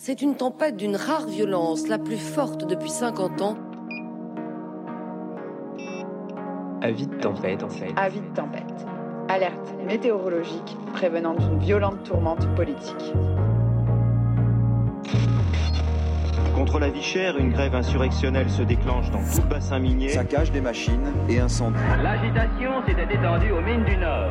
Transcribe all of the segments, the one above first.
C'est une tempête d'une rare violence, la plus forte depuis 50 ans. Avis de tempête, en fait. Avis de tempête. Alerte météorologique prévenant d'une violente tourmente politique. Contre la vie chère, une grève insurrectionnelle se déclenche dans tout le bassin minier. Saccage des machines et incendie. L'agitation s'était étendue aux mines du Nord.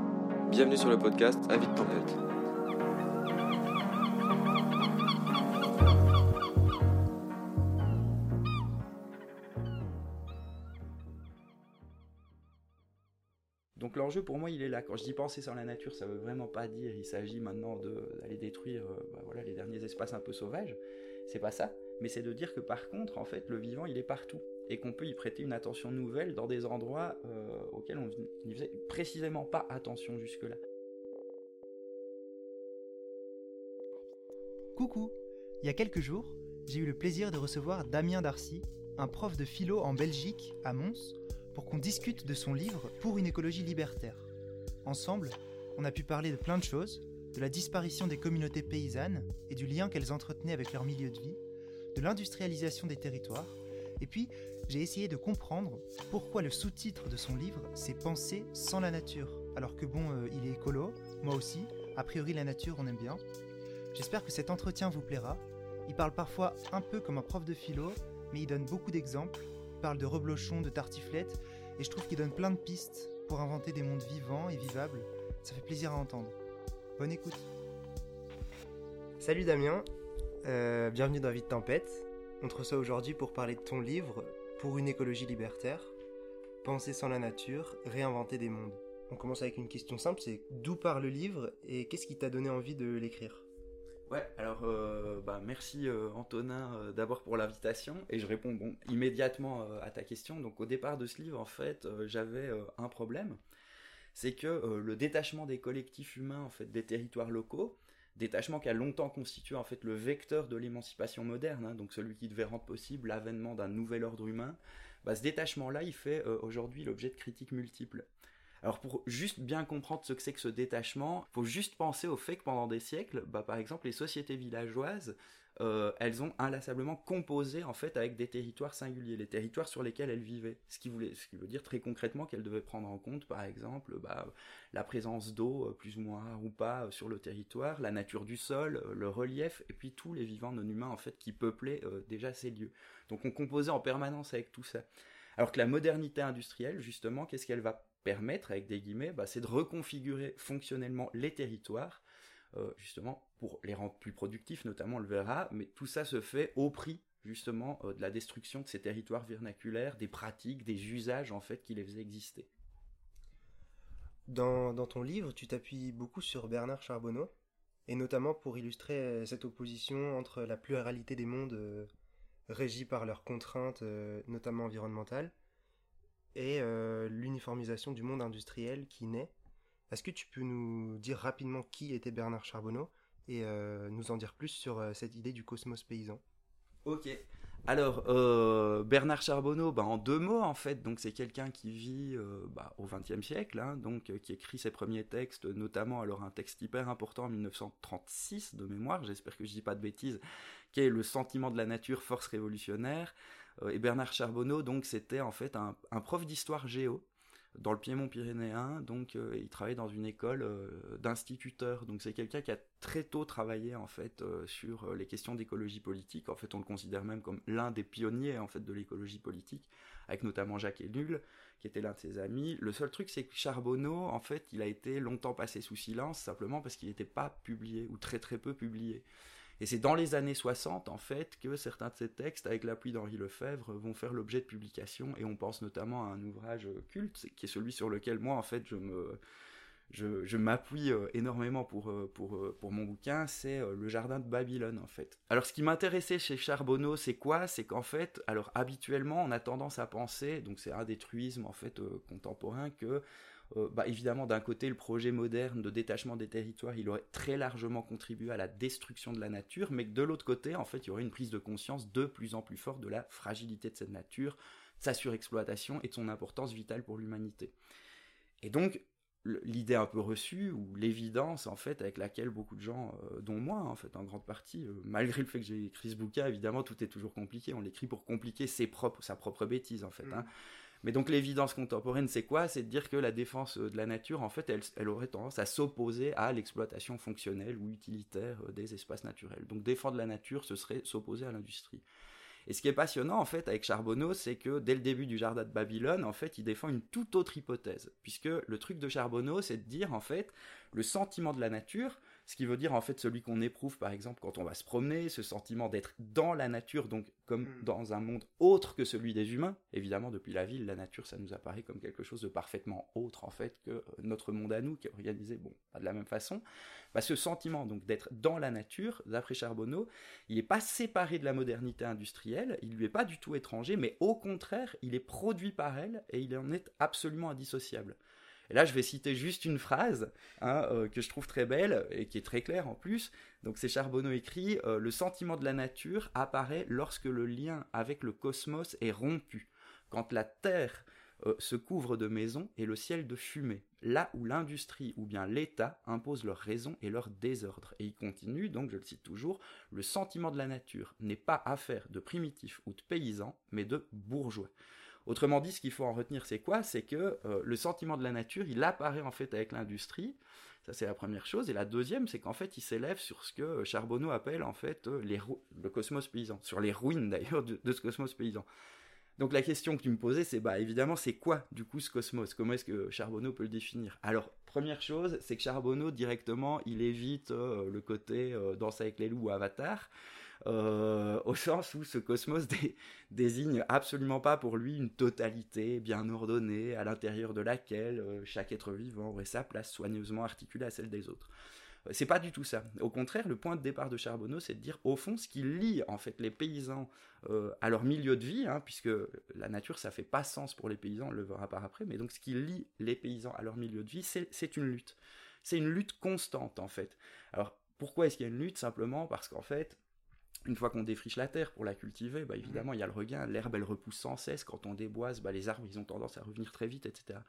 Bienvenue sur le podcast Avis de tempête. Donc l'enjeu pour moi il est là. Quand je dis penser sur la nature, ça veut vraiment pas dire il s'agit maintenant d'aller détruire euh, bah voilà, les derniers espaces un peu sauvages. C'est pas ça. Mais c'est de dire que par contre, en fait, le vivant il est partout et qu'on peut y prêter une attention nouvelle dans des endroits euh, auxquels on n'y faisait précisément pas attention jusque-là. Coucou Il y a quelques jours, j'ai eu le plaisir de recevoir Damien Darcy, un prof de philo en Belgique, à Mons, pour qu'on discute de son livre Pour une écologie libertaire. Ensemble, on a pu parler de plein de choses, de la disparition des communautés paysannes et du lien qu'elles entretenaient avec leur milieu de vie, de l'industrialisation des territoires, et puis j'ai essayé de comprendre pourquoi le sous-titre de son livre c'est Penser sans la nature, alors que bon, euh, il est écolo, moi aussi, a priori la nature on aime bien. J'espère que cet entretien vous plaira. Il parle parfois un peu comme un prof de philo, mais il donne beaucoup d'exemples, il parle de reblochons, de tartiflettes, et je trouve qu'il donne plein de pistes pour inventer des mondes vivants et vivables. Ça fait plaisir à entendre. Bonne écoute. Salut Damien, euh, bienvenue dans Vie de Tempête. On te reçoit aujourd'hui pour parler de ton livre Pour une écologie libertaire, Penser sans la nature, réinventer des mondes. On commence avec une question simple, c'est d'où part le livre et qu'est-ce qui t'a donné envie de l'écrire? Ouais, alors euh, bah, merci euh, Antonin euh, d'abord pour l'invitation et je réponds bon, immédiatement à ta question. Donc au départ de ce livre, en fait, j'avais un problème, c'est que le détachement des collectifs humains en fait des territoires locaux, détachement qui a longtemps constitué en fait le vecteur de l'émancipation moderne, hein, donc celui qui devait rendre possible l'avènement d'un nouvel ordre humain, bah, ce détachement-là, il fait euh, aujourd'hui l'objet de critiques multiples. Alors pour juste bien comprendre ce que c'est que ce détachement, faut juste penser au fait que pendant des siècles, bah, par exemple les sociétés villageoises, euh, elles ont inlassablement composé en fait avec des territoires singuliers, les territoires sur lesquels elles vivaient. Ce qui, voulait, ce qui veut dire très concrètement qu'elles devaient prendre en compte par exemple bah, la présence d'eau euh, plus ou moins ou pas euh, sur le territoire, la nature du sol, le relief et puis tous les vivants non humains en fait qui peuplaient déjà ces lieux. Donc on composait en permanence avec tout ça. Alors que la modernité industrielle justement, qu'est-ce qu'elle va permettre, avec des guillemets, bah, c'est de reconfigurer fonctionnellement les territoires, euh, justement pour les rendre plus productifs, notamment on le verra, mais tout ça se fait au prix justement euh, de la destruction de ces territoires vernaculaires, des pratiques, des usages en fait qui les faisaient exister. Dans, ton livre, tu t'appuies beaucoup sur Bernard Charbonneau, et notamment pour illustrer euh, cette opposition entre la pluralité des mondes euh, régis par leurs contraintes, notamment environnementales, et l'uniformisation du monde industriel qui naît. Est-ce que tu peux nous dire rapidement qui était Bernard Charbonneau et euh, nous en dire plus sur euh, cette idée du cosmos paysan? Ok. Alors, euh, Bernard Charbonneau, bah, en deux mots, en fait, donc c'est quelqu'un qui vit bah, au XXe siècle, hein, donc qui écrit ses premiers textes, notamment alors un texte hyper important en 1936 de mémoire, j'espère que je dis pas de bêtises, qui est Le sentiment de la nature, force révolutionnaire. Et Bernard Charbonneau, donc, c'était en fait un, un prof d'histoire géo dans le Piémont pyrénéen, donc euh, il travaille dans une école euh, d'instituteurs. Donc c'est quelqu'un qui a très tôt travaillé en fait euh, sur les questions d'écologie politique. En fait, on le considère même comme l'un des pionniers en fait de l'écologie politique, avec notamment Jacques Ellul, qui était l'un de ses amis. Le seul truc, c'est que Charbonneau, en fait, il a été longtemps passé sous silence simplement parce qu'il n'était pas publié ou très très peu publié. Et c'est dans les années 60, en fait, que certains de ces textes, avec l'appui d'Henri Lefebvre, vont faire l'objet de publications. Et on pense notamment à un ouvrage culte, qui est celui sur lequel moi, en fait, je me, je, m'appuie énormément pour, pour, pour mon bouquin, c'est le jardin de Babylone en fait. Alors ce qui m'intéressait chez Charbonneau, c'est quoi? C'est qu'en fait, alors habituellement, on a tendance à penser, donc c'est un des truismes en fait contemporains, que euh, bah, évidemment, d'un côté, le projet moderne de détachement des territoires, il aurait très largement contribué à la destruction de la nature, mais que de l'autre côté, en fait, il y aurait une prise de conscience de plus en plus forte de la fragilité de cette nature, de sa surexploitation et de son importance vitale pour l'humanité. Et donc, l'idée un peu reçue ou l'évidence en fait avec laquelle beaucoup de gens euh, dont moi en fait en grande partie euh, malgré le fait que j'ai écrit ce bouquin évidemment tout est toujours compliqué on l'écrit pour compliquer ses propres sa propre bêtise en fait hein. Mais donc l'évidence contemporaine, c'est quoi? C'est de dire que la défense euh, de la nature, en fait, elle, aurait tendance à s'opposer à l'exploitation fonctionnelle ou utilitaire euh, des espaces naturels. Donc défendre la nature, ce serait s'opposer à l'industrie. Et ce qui est passionnant, en fait, avec Charbonneau, c'est que dès le début du Jardin de Babylone, en fait, il défend une toute autre hypothèse. Puisque le truc de Charbonneau, c'est de dire, en fait, le sentiment de la nature, ce qui veut dire en fait celui qu'on éprouve par exemple quand on va se promener, ce sentiment d'être dans la nature, donc comme mm. dans un monde autre que celui des humains. Évidemment, depuis la ville, la nature, ça nous apparaît comme quelque chose de parfaitement autre en fait que euh, notre monde à nous, qui est organisé, bon, pas de la même façon. Bah, ce sentiment donc d'être dans la nature, d'après Charbonneau, il n'est pas séparé de la modernité industrielle, il lui est pas du tout étranger, mais au contraire, il est produit par elle et il en est absolument indissociable. Et là, je vais citer juste une phrase hein, euh, que je trouve très belle et qui est très claire en plus. Donc c'est Charbonneau écrit euh, Le sentiment de la nature apparaît lorsque le lien avec le cosmos est rompu, quand la terre euh, se couvre de maisons et le ciel de fumée, là où l'industrie ou bien l'État imposent leur raison et leur désordre. Et il continue, donc je le cite toujours, le sentiment de la nature n'est pas affaire de primitifs ou de paysans, mais de bourgeois. Autrement dit, ce qu'il faut en retenir, c'est quoi? C'est que euh, le sentiment de la nature, il apparaît en fait avec l'industrie. Ça, c'est la première chose. Et la deuxième, c'est qu'en fait, il s'élève sur ce que Charbonneau appelle en fait euh, le cosmos paysan, sur les ruines d'ailleurs de, ce cosmos paysan. Donc la question que tu me posais, c'est bah évidemment, c'est quoi du coup ce cosmos? Comment est-ce que Charbonneau peut le définir? Alors première chose, c'est que Charbonneau directement, il évite euh, le côté Danse avec les loups ou Avatar. Euh, au sens où ce cosmos désigne absolument pas pour lui une totalité bien ordonnée à l'intérieur de laquelle euh, chaque être vivant aurait sa place soigneusement articulée à celle des autres. Euh, c'est pas du tout ça. Au contraire, le point de départ de Charbonneau, c'est de dire au fond ce qui lie en fait les paysans à leur milieu de vie, hein, puisque la nature ça fait pas sens pour les paysans, on le verra par après, mais donc ce qui lie les paysans à leur milieu de vie, c'est une lutte. C'est une lutte constante en fait. Alors pourquoi est-ce qu'il y a une lutte? Simplement parce qu'en fait, une fois qu'on défriche la terre pour la cultiver, bah évidemment, il y a le regain, l'herbe elle repousse sans cesse, quand on déboise, bah, les arbres ils ont tendance à revenir très vite, etc.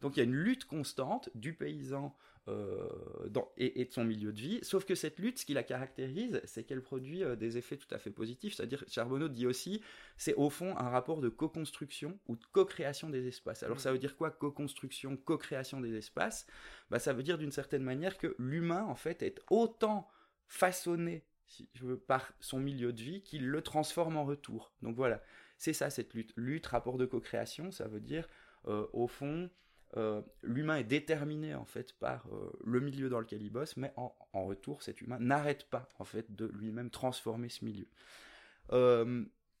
Donc il y a une lutte constante du paysan euh, et, de son milieu de vie, sauf que cette lutte, ce qui la caractérise, c'est qu'elle produit euh, des effets tout à fait positifs, c'est-à-dire, Charbonneau dit aussi, c'est au fond un rapport de co-construction ou de co-création des espaces. Alors ça veut dire quoi, co-construction, co-création des espaces? Bah, Ça veut dire d'une certaine manière que l'humain, en fait, est autant façonné je par son milieu de vie, qu'il le transforme en retour. Donc voilà, c'est ça cette lutte. Lutte, rapport de co-création, ça veut dire, euh, au fond, euh, l'humain est déterminé en fait par euh, le milieu dans lequel il bosse, mais en, en retour, cet humain n'arrête pas en fait de lui-même transformer ce milieu.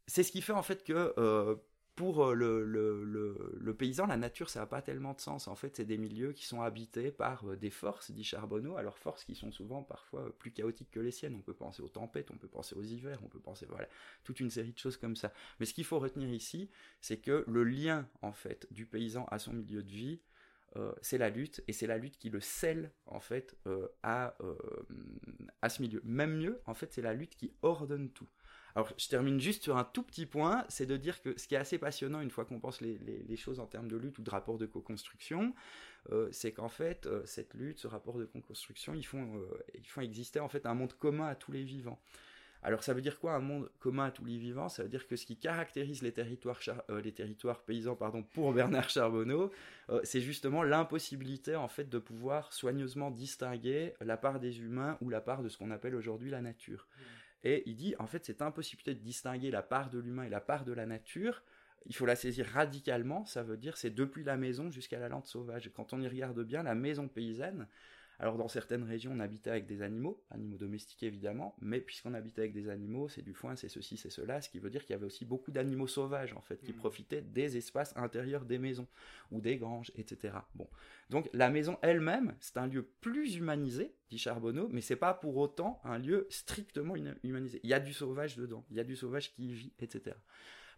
c'est ce qui fait en fait que pour euh, le, paysan, la nature, ça n'a pas tellement de sens. En fait, c'est des milieux qui sont habités par euh, des forces, dit Charbonneau, alors forces qui sont souvent parfois plus chaotiques que les siennes. On peut penser aux tempêtes, on peut penser aux hivers, on peut penser, voilà, toute une série de choses comme ça. Mais ce qu'il faut retenir ici, c'est que le lien, en fait, du paysan à son milieu de vie, euh, c'est la lutte, et c'est la lutte qui le scelle, en fait, à, à ce milieu. Même mieux, en fait, c'est la lutte qui ordonne tout. Alors, je termine juste sur un tout petit point, c'est de dire que ce qui est assez passionnant une fois qu'on pense les, choses en termes de lutte ou de rapport de co-construction, euh, c'est qu'en fait, euh, cette lutte, ce rapport de co-construction, ils font, euh, ils font exister en fait un monde commun à tous les vivants. Alors ça veut dire quoi un monde commun à tous les vivants? Ça veut dire que ce qui caractérise les territoires, les territoires paysans pardon, pour Bernard Charbonneau, c'est justement l'impossibilité en fait de pouvoir soigneusement distinguer la part des humains ou la part de ce qu'on appelle aujourd'hui la nature. Mmh. Et il dit, en fait, cette impossibilité de distinguer la part de l'humain et la part de la nature, il faut la saisir radicalement, ça veut dire c'est depuis la maison jusqu'à la lande sauvage. Quand on y regarde bien, la maison paysanne, Alors dans certaines régions, on habitait avec des animaux, animaux domestiqués évidemment, mais puisqu'on habitait avec des animaux, c'est du foin, c'est ceci, c'est cela, ce qui veut dire qu'il y avait aussi beaucoup d'animaux sauvages en fait, qui mmh. profitaient des espaces intérieurs des maisons ou des granges, etc. Bon, donc la maison elle-même, c'est un lieu plus humanisé, dit Charbonneau, mais c'est pas pour autant un lieu strictement humanisé. Il y a du sauvage dedans, il y a du sauvage qui y vit, etc.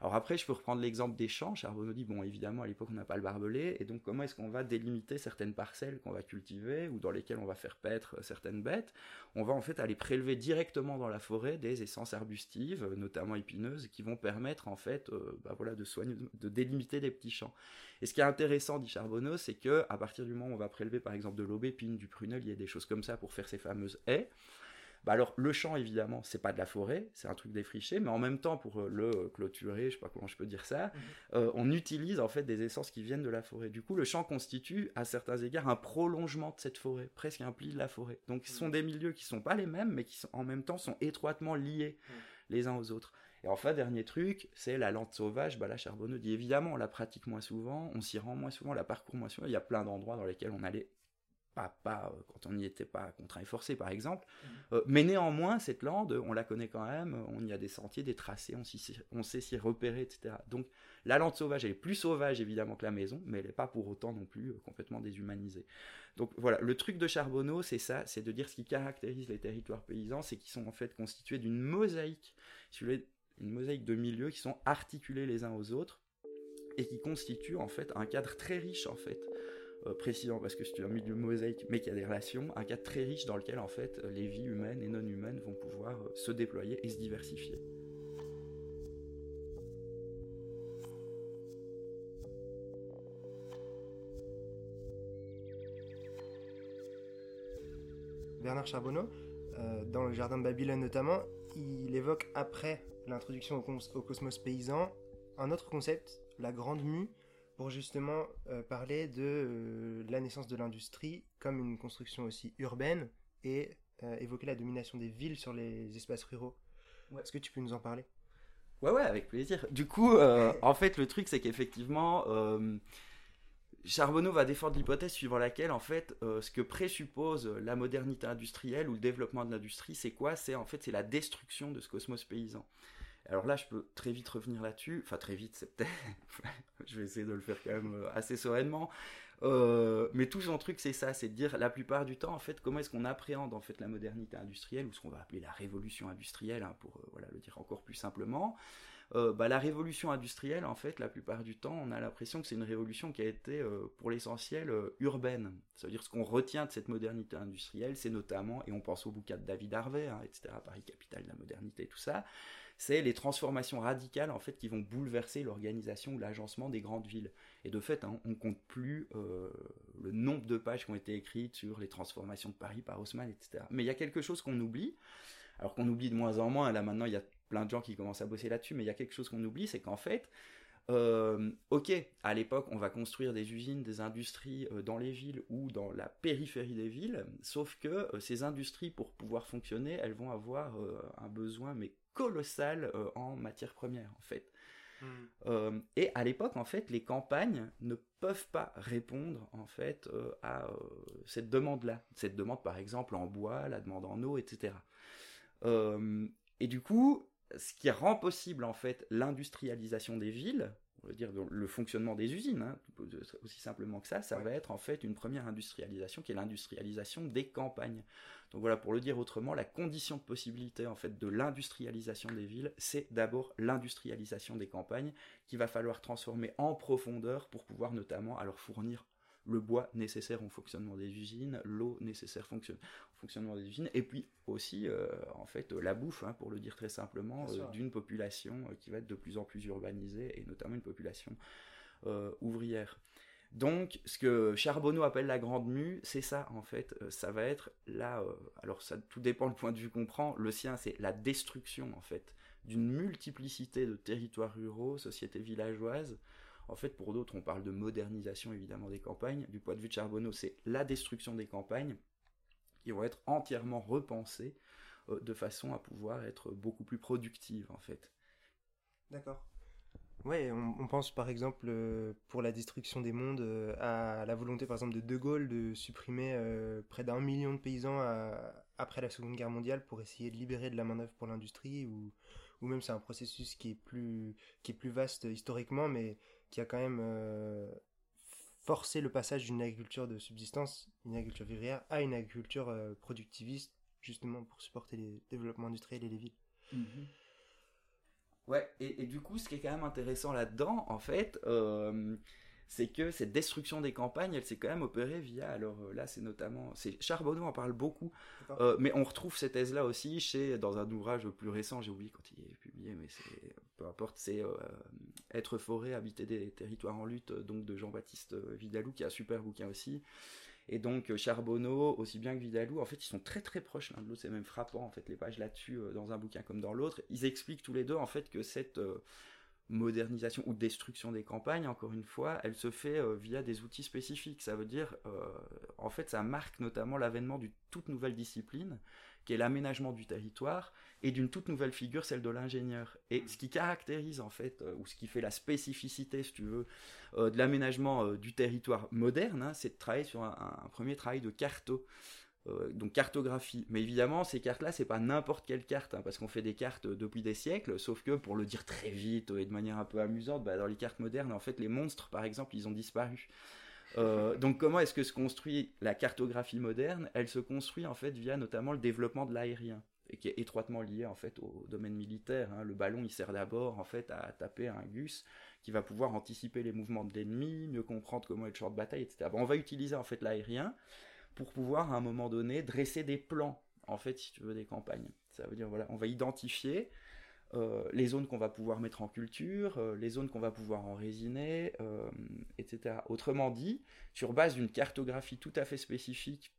Alors après, je peux reprendre l'exemple des champs. Charbonneau dit, bon, évidemment, à l'époque, on n'a pas le barbelé, et donc comment est-ce qu'on va délimiter certaines parcelles qu'on va cultiver, ou dans lesquelles on va faire paître certaines bêtes? On va en fait aller prélever directement dans la forêt des essences arbustives, notamment épineuses, qui vont permettre en fait, euh, bah voilà, de de délimiter des petits champs. Et ce qui est intéressant, dit Charbonneau, c'est que à partir du moment où on va prélever par exemple de l'aubépine, du prunelier, des choses comme ça pour faire ces fameuses haies, bah alors le champ évidemment c'est pas de la forêt, c'est un truc défriché, mais en même temps pour euh, le clôturer, je sais pas comment je peux dire ça, mhm. euh, on utilise en fait des essences qui viennent de la forêt. Du coup le champ constitue à certains égards un prolongement de cette forêt, presque un pli de la forêt. Donc ce sont mhm. des milieux qui sont pas les mêmes, mais qui sont, en même temps sont étroitement liés mhm. les uns aux autres. Et enfin, dernier truc, c'est la lente sauvage. Bah là, Charbonneau dit évidemment, on la pratique moins souvent, on s'y rend moins souvent, on la parcourt moins souvent. Il y a plein d'endroits dans lesquels on allait pas, pas euh, quand on n'y était pas contraint et forcé par exemple, mmh. euh, mais néanmoins cette lande, on la connaît quand même, on y a des sentiers, des tracés, on, on sait s'y repérer, etc. Donc la lande sauvage elle est plus sauvage évidemment que la maison, mais elle n'est pas pour autant non plus euh, complètement déshumanisée. Donc voilà, le truc de Charbonneau c'est ça, c'est de dire ce qui caractérise les territoires paysans, c'est qu'ils sont en fait constitués d'une mosaïque, une mosaïque de milieux qui sont articulés les uns aux autres et qui constituent en fait un cadre très riche en fait euh, précisant parce que c'est un milieu mosaïque, mais qui a des relations, un cadre très riche dans lequel en fait les vies humaines et non humaines vont pouvoir euh, se déployer et se diversifier. Bernard Charbonneau, euh, dans le Jardin de Babylone notamment, il évoque après l'introduction au, cosmos paysan un autre concept, la grande mue, pour justement euh, parler de euh, la naissance de l'industrie comme une construction aussi urbaine et euh, évoquer la domination des villes sur les espaces ruraux. Est-ce que tu peux nous en parler? Ouais, ouais, avec plaisir. Du coup, en fait, le truc, c'est qu'effectivement, Charbonneau va défendre l'hypothèse suivant laquelle, en fait, ce que présuppose la modernité industrielle ou le développement de l'industrie, c'est quoi? C'est en fait, c'est la destruction de ce cosmos paysan. Alors là, je peux très vite revenir là-dessus. Enfin, très vite, c'est peut-être. je vais essayer de le faire quand même euh, assez sereinement. Euh, mais tout son truc, c'est ça, c'est de dire la plupart du temps, en fait, comment est-ce qu'on appréhende en fait la modernité industrielle ou ce qu'on va appeler la révolution industrielle, hein, pour euh, voilà le dire encore plus simplement. bah, la révolution industrielle, en fait, la plupart du temps, on a l'impression que c'est une révolution qui a été, pour l'essentiel, urbaine. Ça veut dire ce qu'on retient de cette modernité industrielle, c'est notamment, et on pense au bouquin de David Harvey, hein, etc., Paris capitale de la modernité, tout ça, c'est les transformations radicales en fait qui vont bouleverser l'organisation ou l'agencement des grandes villes. Et de fait, hein, on compte plus euh, le nombre de pages qui ont été écrites sur les transformations de Paris par Haussmann, etc. Mais il y a quelque chose qu'on oublie, alors qu'on oublie de moins en moins. Là maintenant, il y a plein de gens qui commencent à bosser là-dessus, mais il y a quelque chose qu'on oublie, c'est qu'en fait, euh, ok, à l'époque, on va construire des usines, des industries euh, dans les villes ou dans la périphérie des villes, sauf que ces industries, pour pouvoir fonctionner, elles vont avoir un besoin mais colossal euh, en matière première en fait. Hmm. Euh, et à l'époque, en fait, les campagnes ne peuvent pas répondre en fait euh, à cette demande-là. Cette demande, par exemple, en bois, la demande en eau, etc. et du coup, ce qui rend possible en fait l'industrialisation des villes, on va dire le fonctionnement des usines, hein, aussi simplement que ça, ça va être en fait une première industrialisation qui est l'industrialisation des campagnes. Donc voilà, pour le dire autrement, la condition de possibilité en fait de l'industrialisation des villes, c'est d'abord l'industrialisation des campagnes qu'il va falloir transformer en profondeur pour pouvoir notamment alors fournir le bois nécessaire au fonctionnement des usines, l'eau nécessaire au fonctionnement des usines, et puis aussi euh, en fait la bouffe, hein, pour le dire très simplement, euh, d'une population euh, qui va être de plus en plus urbanisée, et notamment une population ouvrière. Donc, ce que Charbonneau appelle la grande mue, c'est ça en fait. ça va être là. alors, ça tout dépend du point de vue qu'on prend. Le sien, c'est la destruction en fait d'une multiplicité de territoires ruraux, sociétés villageoises, en fait, pour d'autres, on parle de modernisation évidemment des campagnes. Du point de vue de Charbonneau, c'est la destruction des campagnes qui vont être entièrement repensées euh, de façon à pouvoir être beaucoup plus productives en fait. D'accord. Ouais, on, pense par exemple euh, pour la destruction des mondes euh, à la volonté par exemple de De Gaulle de supprimer euh, près d'un million de paysans après la Seconde Guerre mondiale pour essayer de libérer de la main d'œuvre pour l'industrie ou, ou même c'est un processus qui est plus qui est plus vaste historiquement mais qui a quand même forcé le passage d'une agriculture de subsistance, une agriculture vivrière à une agriculture productiviste justement pour supporter les développements industriels et les villes. Mhm. Ouais, et, du coup, ce qui est quand même intéressant là-dedans, en fait, euh, c'est que cette destruction des campagnes, elle s'est quand même opérée via, alors euh, là, c'est notamment, c'est Charbonneau en parle beaucoup, euh, mais on retrouve cette thèse-là aussi chez, dans un ouvrage plus récent, j'ai oublié quand il est publié, mais c'est, peu importe, c'est Être forêt, habiter des territoires en lutte, donc de Jean-Baptiste Vidalou, qui a un super bouquin aussi, et donc euh, Charbonneau, aussi bien que Vidalou, en fait, ils sont très très proches l'un de l'autre. C'est même frappant en fait les pages là-dessus euh, dans un bouquin comme dans l'autre. Ils expliquent tous les deux en fait que cette euh, modernisation ou destruction des campagnes, encore une fois, elle se fait via des outils spécifiques. Ça veut dire, en fait, ça marque notamment l'avènement d'une toute nouvelle discipline qui est l'aménagement du territoire, et d'une toute nouvelle figure, celle de l'ingénieur. Et ce qui caractérise en fait, euh, ou ce qui fait la spécificité, si tu veux, euh, de l'aménagement euh, du territoire moderne, hein, c'est de travailler sur un, premier travail de carto. donc cartographie. Mais évidemment, ces cartes-là, c'est pas n'importe quelle carte, hein, parce qu'on fait des cartes depuis des siècles, sauf que pour le dire très vite et de manière un peu amusante, bah, dans les cartes modernes, en fait, les monstres, par exemple, ils ont disparu. Euh, donc comment est-ce que se construit la cartographie moderne? Elle se construit en fait via notamment le développement de l'aérien qui est étroitement lié en fait au domaine militaire. Hein. Le ballon il sert d'abord en fait à taper un gus qui va pouvoir anticiper les mouvements de l'ennemi, mieux comprendre comment est le champ de bataille, etc. on va utiliser en fait l'aérien pour pouvoir à un moment donné dresser des plans en fait si tu veux des campagnes. Ça veut dire voilà, on va identifier euh, les zones qu'on va pouvoir mettre en culture, euh, les zones qu'on va pouvoir en résiner, euh, etc. Autrement dit, sur base d'une cartographie tout à fait spécifique,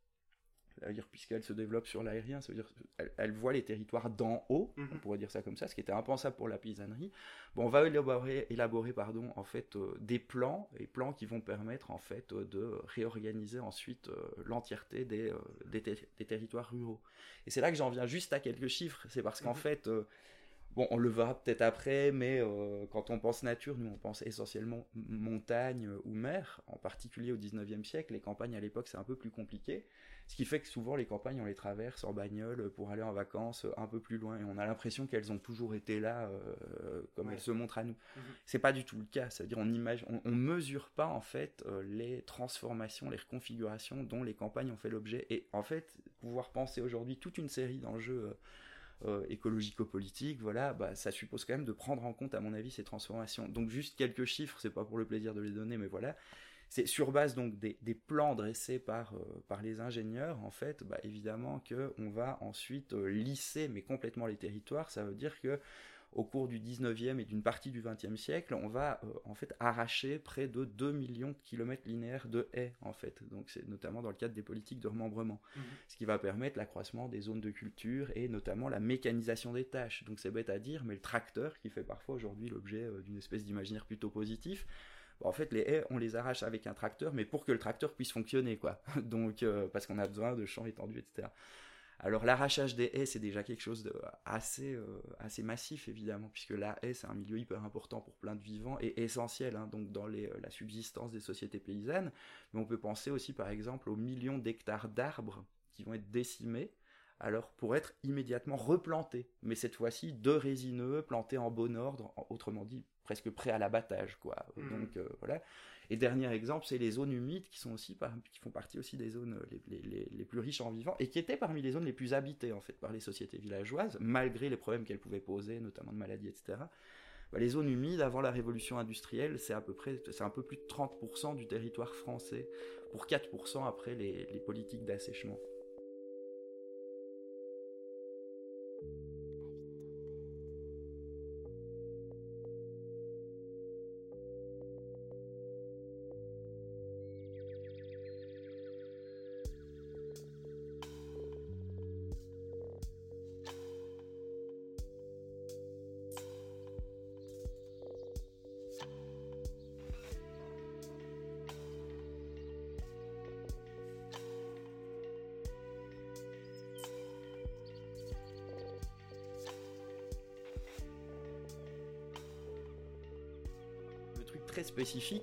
dire puisqu'elle se développe sur l'aérien, ça veut dire elle, voit les territoires d'en haut, mhm. on pourrait dire ça comme ça, ce qui était impensable pour la paysannerie. Bon, on va élaborer, élaborer pardon, en fait, des plans, et plans qui vont permettre en fait de réorganiser ensuite l'entièreté des, des, territoires ruraux. Et c'est là que j'en viens juste à quelques chiffres. C'est parce qu'en mhm. fait Bon, on le verra peut-être après, mais euh, quand on pense nature, nous on pense essentiellement montagne ou mer, en particulier au 19e siècle. Les campagnes à l'époque c'est un peu plus compliqué, ce qui fait que souvent les campagnes on les traverse en bagnole pour aller en vacances un peu plus loin et on a l'impression qu'elles ont toujours été là euh, comme elles se montrent à nous. Mhm. C'est pas du tout le cas, c'est-à-dire on imagine, on, mesure pas en fait euh, les transformations, les reconfigurations dont les campagnes ont fait l'objet et en fait pouvoir penser aujourd'hui toute une série d'enjeux euh, écologico-politique, voilà, bah, ça suppose quand même de prendre en compte, à mon avis, ces transformations. Donc juste quelques chiffres, c'est pas pour le plaisir de les donner, mais voilà. C'est sur base donc des, plans dressés par, euh, par les ingénieurs, en fait, bah, évidemment qu'on va ensuite euh, lisser, mais complètement les territoires. Ça veut dire que au cours du 19e et d'une partie du 20e siècle, on va euh, en fait arracher près de 2 millions de kilomètres linéaires de haies en fait. Donc c'est notamment dans le cadre des politiques de remembrement, mhm. ce qui va permettre l'accroissement des zones de culture et notamment la mécanisation des tâches. Donc c'est bête à dire, mais le tracteur qui fait parfois aujourd'hui l'objet euh, d'une espèce d'imaginaire plutôt positif, en fait, les haies, on les arrache avec un tracteur, mais pour que le tracteur puisse fonctionner, quoi. Donc, euh, parce qu'on a besoin de champs étendus, etc. Alors l'arrachage des haies, c'est déjà quelque chose de assez, euh, assez massif, évidemment, puisque la haie, c'est un milieu hyper important pour plein de vivants et essentiel hein, donc dans les, euh, la subsistance des sociétés paysannes. Mais on peut penser aussi, par exemple, aux millions d'hectares d'arbres qui vont être décimés alors pour être immédiatement replantés, mais cette fois-ci de résineux, plantés en bon ordre, autrement dit presque prêts à l'abattage, quoi. Mmh. Donc euh, voilà. Et dernier exemple, c'est les zones humides qui sont aussi qui font partie aussi des zones les, plus riches en vivants et qui étaient parmi les zones les plus habitées en fait par les sociétés villageoises, malgré les problèmes qu'elles pouvaient poser, notamment de maladies, etc. Bah, les zones humides avant la révolution industrielle, c'est à peu près, c'est un peu plus de 30% du territoire français, pour 4% après les politiques d'assèchement.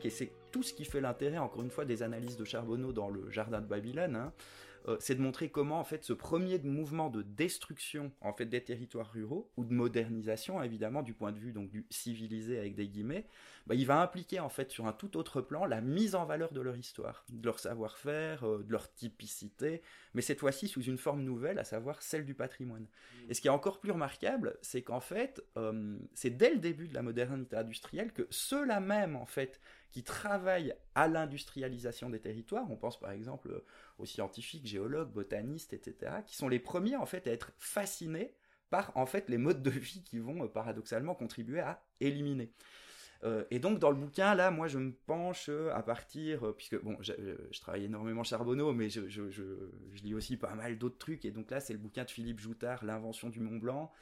Et c'est tout ce qui fait l'intérêt, encore une fois, des analyses de Charbonneau dans le Jardin de Babylone. Hein. Euh, c'est de montrer comment en fait ce premier mouvement de destruction en fait des territoires ruraux ou de modernisation évidemment du point de vue donc du civilisé avec des guillemets, bah, il va impliquer en fait sur un tout autre plan la mise en valeur de leur histoire, de leur savoir-faire, euh, de leur typicité, mais cette fois-ci sous une forme nouvelle, à savoir celle du patrimoine. Et ce qui est encore plus remarquable, c'est qu'en fait, euh, c'est dès le début de la modernité industrielle que ceux-là même en fait qui travaillent à l'industrialisation des territoires, on pense par exemple aux scientifiques, géologues, botanistes, etc., qui sont les premiers en fait à être fascinés par en fait les modes de vie qui vont euh, paradoxalement contribuer à éliminer. Euh, et donc dans le bouquin là, moi je me penche euh, à partir, puisque bon, je, travaille énormément Charbonneau, mais je, je, lis aussi pas mal d'autres trucs. Et donc là, c'est le bouquin de Philippe Joutard, L'invention du Mont Blanc,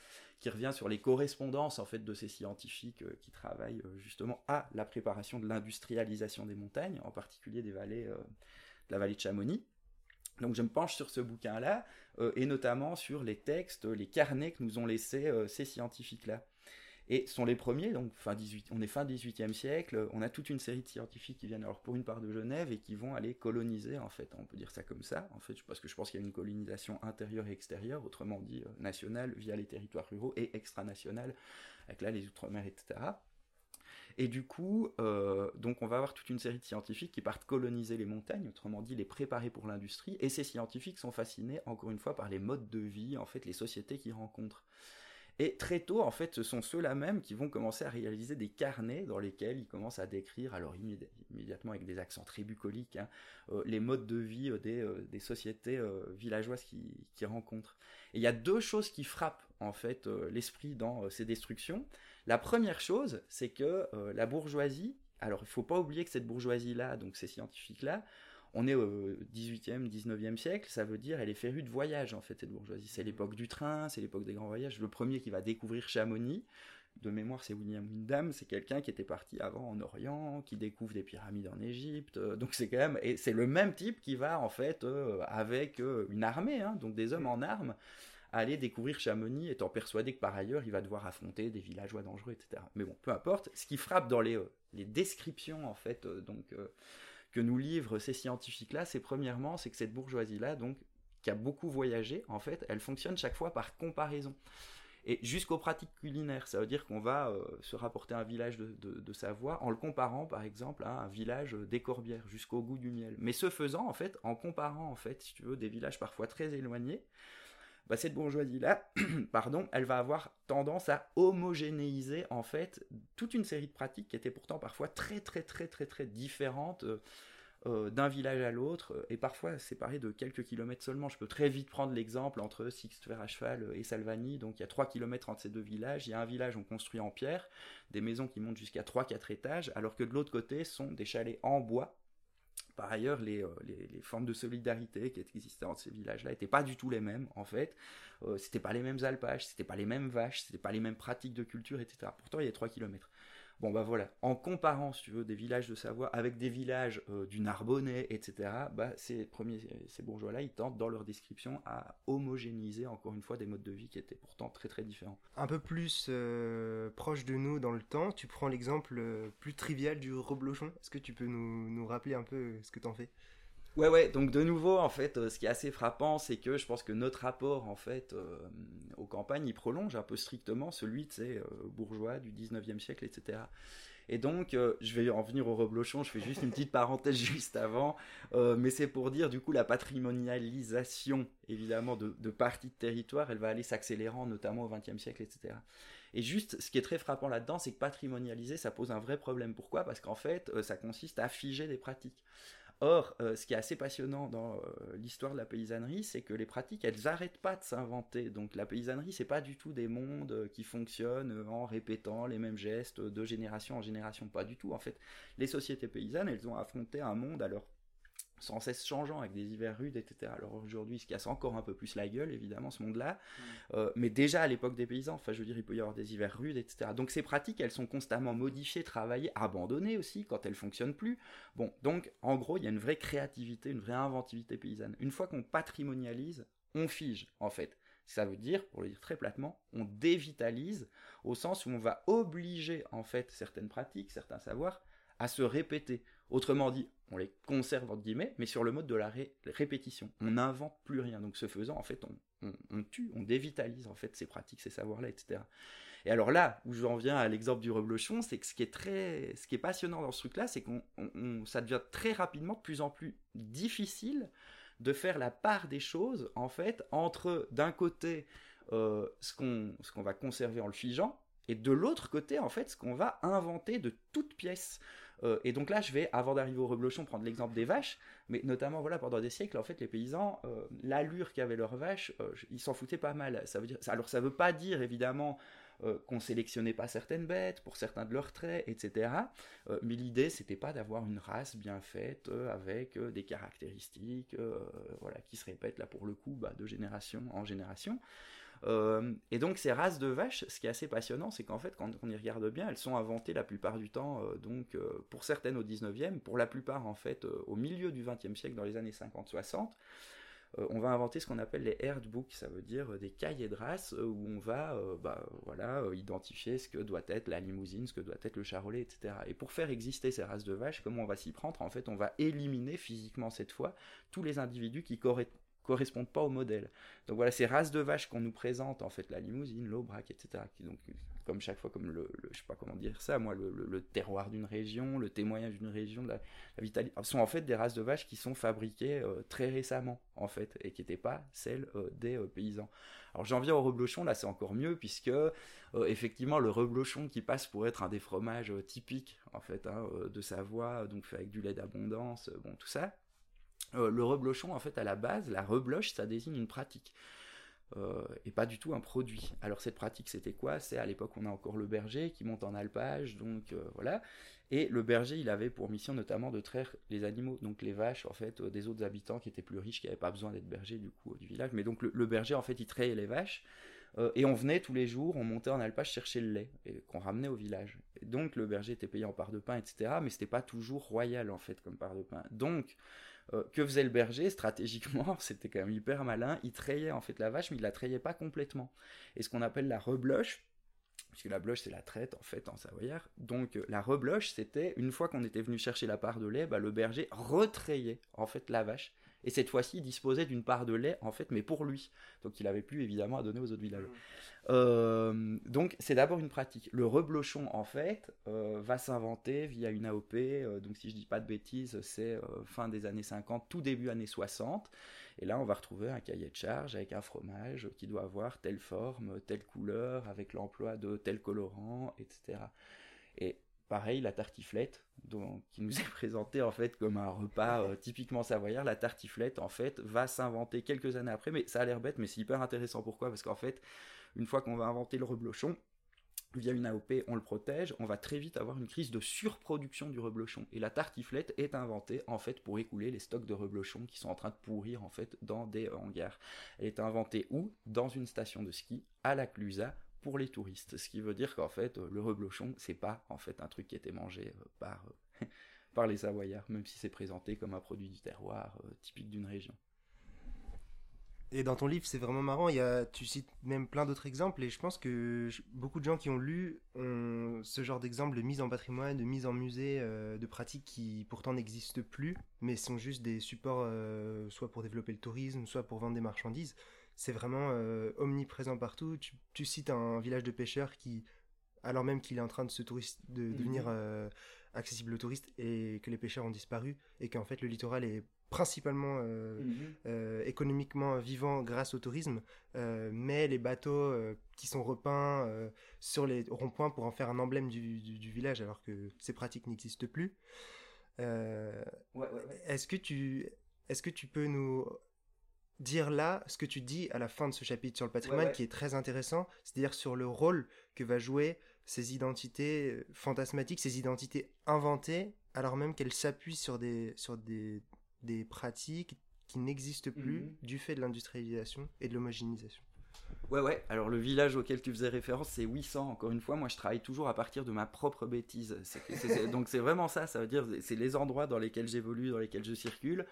qui revient sur les correspondances en fait de ces scientifiques euh, qui travaillent euh, justement à la préparation de l'industrialisation des montagnes, en particulier des vallées, euh, de la vallée de Chamonix. Donc je me penche sur ce bouquin-là, et notamment sur les textes, les carnets que nous ont laissés ces scientifiques-là. Et sont les premiers, donc fin 18, on est fin 18e siècle, on a toute une série de scientifiques qui viennent alors pour une part de Genève et qui vont aller coloniser, en fait, on peut dire ça comme ça, en fait, parce que je pense qu'il y a une colonisation intérieure et extérieure, autrement dit euh, nationale via les territoires ruraux et extranationale, avec là les outre-mer, etc. Et du coup, euh, donc on va avoir toute une série de scientifiques qui partent coloniser les montagnes, autrement dit les préparer pour l'industrie, et ces scientifiques sont fascinés, encore une fois, par les modes de vie, en fait, les sociétés qu'ils rencontrent. Et très tôt, en fait, ce sont ceux-là même qui vont commencer à réaliser des carnets dans lesquels ils commencent à décrire, alors immédiatement avec des accents très bucoliques, hein, euh, les modes de vie euh, euh, des, sociétés villageoises qu'ils rencontrent. Et il y a deux choses qui frappent, en fait, l'esprit dans ces destructions. La première chose, c'est que la bourgeoisie, alors il ne faut pas oublier que cette bourgeoisie-là, donc ces scientifiques-là, on est au 18e, 19e siècle, ça veut dire elle est férue de voyage en fait cette bourgeoisie. C'est l'époque du train, c'est l'époque des grands voyages. Le premier qui va découvrir Chamonix, de mémoire c'est William Windham, c'est quelqu'un qui était parti avant en Orient, qui découvre des pyramides en Égypte. Euh, donc c'est quand même et c'est le même type qui va en fait euh, avec euh, une armée, hein, donc des hommes en armes aller découvrir Chamonix, étant persuadé que par ailleurs il va devoir affronter des villageois dangereux, etc. Mais bon, peu importe. Ce qui frappe dans les, les descriptions en fait, donc que nous livrent ces scientifiques-là, c'est premièrement, c'est que cette bourgeoisie-là, donc, qui a beaucoup voyagé, en fait, elle fonctionne chaque fois par comparaison. Et jusqu'aux pratiques culinaires, ça veut dire qu'on va euh, se rapporter un village de, de, Savoie en le comparant, par exemple, à un village des Corbières, jusqu'au goût du miel. Mais ce faisant, en fait, en comparant, en fait, si tu veux, des villages parfois très éloignés, bah, cette bourgeoisie-là, pardon, elle va avoir tendance à homogénéiser en fait toute une série de pratiques qui étaient pourtant parfois très très très très très différentes euh, euh, d'un village à l'autre euh, et parfois séparées de quelques kilomètres seulement. Je peux très vite prendre l'exemple entre Sixte à cheval et Salvani, donc il y a 3 kilomètres entre ces deux villages. Il y a un village on construit en pierre, des maisons qui montent jusqu'à 3-4 étages, alors que de l'autre côté sont des chalets en bois par ailleurs, les, euh, les, formes de solidarité qui existaient entre ces villages-là n'étaient pas du tout les mêmes, en fait. Euh, c'était pas les mêmes alpages, c'était pas les mêmes vaches, c'était pas les mêmes pratiques de culture, etc. Pourtant, il y a 3 kilomètres. Bon bah voilà, en comparant, si tu veux, des villages de Savoie avec des villages euh, du Narbonnais, etc., bah ces premiers, ces bourgeois-là, ils tentent dans leur description à homogénéiser encore une fois des modes de vie qui étaient pourtant très très différents. Un peu plus euh, proche de nous dans le temps, tu prends l'exemple euh, plus trivial du reblochon. Est-ce que tu peux nous, nous rappeler un peu ce que t'en fais? Ouais, ouais, donc de nouveau, en fait, euh, ce qui est assez frappant, c'est que je pense que notre rapport, en fait, euh, aux campagnes, il prolonge un peu strictement celui de ces euh, bourgeois du 19e siècle, etc. Et donc, je vais en venir au reblochon, je fais juste une petite parenthèse juste avant, mais c'est pour dire, du coup, la patrimonialisation, évidemment, de, de parties de territoire, elle va aller s'accélérant, notamment au 20e siècle, etc. Et juste, ce qui est très frappant là-dedans, c'est que patrimonialiser, ça pose un vrai problème. Pourquoi? Parce qu'en fait, ça consiste à figer des pratiques. Or, euh, ce qui est assez passionnant dans euh, l'histoire de la paysannerie, c'est que les pratiques, elles n'arrêtent pas de s'inventer. Donc la paysannerie, c'est pas du tout des mondes euh, qui fonctionnent en répétant les mêmes gestes de génération en génération. Pas du tout. En fait, les sociétés paysannes, elles ont affronté un monde à leur sans cesse changeant avec des hivers rudes, etc. Alors aujourd'hui, il se casse encore un peu plus la gueule, évidemment, ce monde-là. Euh, mais déjà à l'époque des paysans, enfin, je veux dire, il peut y avoir des hivers rudes, etc. Donc ces pratiques, elles sont constamment modifiées, travaillées, abandonnées aussi quand elles fonctionnent plus. Bon, donc en gros, il y a une vraie créativité, une vraie inventivité paysanne. Une fois qu'on patrimonialise, on fige, en fait. Ça veut dire, pour le dire très platement, on dévitalise au sens où on va obliger en fait certaines pratiques, certains savoirs à se répéter. Autrement dit, on les conserve entre guillemets, mais sur le mode de la répétition. On n'invente plus rien. Donc ce faisant, en fait, on, tue, on dévitalise en fait ces pratiques, ces savoirs-là, etc. Et alors là, où j'en viens à l'exemple du reblochon, c'est que ce qui est très, ce qui est passionnant dans ce truc-là, c'est qu'on, ça devient très rapidement de plus en plus difficile de faire la part des choses, en fait, entre d'un côté euh, ce qu'on ce qu'on va conserver en le figeant, et de l'autre côté, en fait, ce qu'on va inventer de toutes pièces. Euh, et donc là, je vais, avant d'arriver au reblochon, prendre l'exemple des vaches, mais notamment, voilà, pendant des siècles, en fait, les paysans, euh, l'allure qu'avaient leurs vaches, ils s'en foutaient pas mal. Ça veut dire, alors ça veut pas dire, évidemment, qu'on sélectionnait pas certaines bêtes pour certains de leurs traits, etc. mais l'idée, c'était pas d'avoir une race bien faite avec des caractéristiques, voilà, qui se répètent là pour le coup, bah, de génération en génération. Euh, et donc ces races de vaches, ce qui est assez passionnant, c'est qu'en fait, quand on y regarde bien, elles sont inventées la plupart du temps, euh, donc euh, pour certaines au 19e, pour la plupart en fait au milieu du 20e siècle, dans les années 50-60. on va inventer ce qu'on appelle les herdbooks, ça veut dire des cahiers de race où on va bah, voilà, identifier ce que doit être la limousine, ce que doit être le charolais, etc. Et pour faire exister ces races de vaches, comment on va s'y prendre? En fait, on va éliminer physiquement cette fois tous les individus qui correspondent correspondent pas au modèle. Donc voilà, ces races de vaches qu'on nous présente, en fait, la limousine, l'aubrac, etc., qui donc, comme chaque fois, comme le, je sais pas comment dire ça, moi, le, terroir d'une région, le témoignage d'une région, la, la vitalité, sont en fait des races de vaches qui sont fabriquées euh, très récemment, en fait, et qui n'étaient pas celles euh, des euh, paysans. Alors j'en viens au reblochon, là c'est encore mieux, puisque effectivement le reblochon qui passe pour être un des fromages typiques, en fait, hein, de Savoie, donc fait avec du lait d'abondance, bon, tout ça, euh, le reblochon, en fait, à la base, la rebloche, ça désigne une pratique. Euh, et pas du tout un produit. Alors cette pratique, c'était quoi? C'est à l'époque, on a encore le berger qui monte en alpage, donc euh, voilà. Et le berger, il avait pour mission notamment de traire les animaux, donc les vaches, en fait, des autres habitants qui étaient plus riches, qui n'avaient pas besoin d'être berger du coup du village. Mais donc le, berger, en fait, il trayait les vaches. et on venait tous les jours, on montait en alpage chercher le lait qu'on ramenait au village. Et donc le berger était payé en part de pain, etc. Mais c'était pas toujours royal en fait comme part de pain. Donc euh, que faisait le berger stratégiquement C'était quand même hyper malin. Il trayait en fait la vache, mais il la trayait pas complètement. Et ce qu'on appelle la rebloche, puisque la bloche c'est la traite en fait en savoyard. Donc euh, la rebloche c'était une fois qu'on était venu chercher la part de lait, bah, le berger retrayait en fait la vache et cette fois-ci il disposait d'une part de lait en fait mais pour lui. Donc il avait plus évidemment à donner aux autres villages. Mmh. euh, donc c'est d'abord une pratique. Le reblochon en fait euh, va s'inventer via une AOP euh, donc si je dis pas de bêtises c'est fin des années 50 tout début années 60 et là on va retrouver un cahier de charge avec un fromage qui doit avoir telle forme telle couleur avec l'emploi de tel colorant etc et pareil, la tartiflette, qui nous est présentée en fait comme un repas euh, typiquement savoyard, la tartiflette en fait va s'inventer quelques années après, mais ça a l'air bête, mais c'est hyper intéressant. Pourquoi? Parce qu'en fait, une fois qu'on va inventer le reblochon, via une AOP, on le protège, on va très vite avoir une crise de surproduction du reblochon. Et la tartiflette est inventée en fait pour écouler les stocks de reblochon qui sont en train de pourrir en fait dans des hangars. Elle est inventée où? Dans une station de ski à la Clusa pour les touristes. Ce qui veut dire qu'en fait, euh, le reblochon, c'est pas en fait un truc qui était mangé euh, par, euh, par les Savoyards, même si c'est présenté comme un produit du terroir typique d'une région. Et dans ton livre, c'est vraiment marrant. Il y a, tu cites même plein d'autres exemples, et je pense que beaucoup de gens qui ont lu ont ce genre d'exemple de mise en patrimoine, de mise en musée, de pratiques qui pourtant n'existent plus, mais sont juste des supports, soit pour développer le tourisme, soit pour vendre des marchandises c'est vraiment euh, omniprésent partout. Tu, cites un village de pêcheurs qui, alors même qu'il est en train de se touriste, de mhm. devenir euh, accessible aux touristes et que les pêcheurs ont disparu et qu'en fait le littoral est principalement euh, mhm. économiquement vivant grâce au tourisme, mais les bateaux qui sont repeints sur les ronds-points pour en faire un emblème du, village alors que ces pratiques n'existent plus. Est-ce que tu est-ce que tu peux nous dire là ce que tu dis à la fin de ce chapitre sur le patrimoine qui est très intéressant, c'est-à-dire sur le rôle que va jouer ces identités euh, fantasmatiques, ces identités inventées, alors même qu'elles s'appuient sur des, sur des, des pratiques qui n'existent plus mhm. du fait de l'industrialisation et de l'homogénéisation. Ouais, ouais. Alors, le village auquel tu faisais référence, c'est 800. Encore une fois, moi, je travaille toujours à partir de ma propre bêtise. donc, c'est vraiment ça. Ça veut dire, c'est les endroits dans lesquels j'évolue, dans lesquels je circule.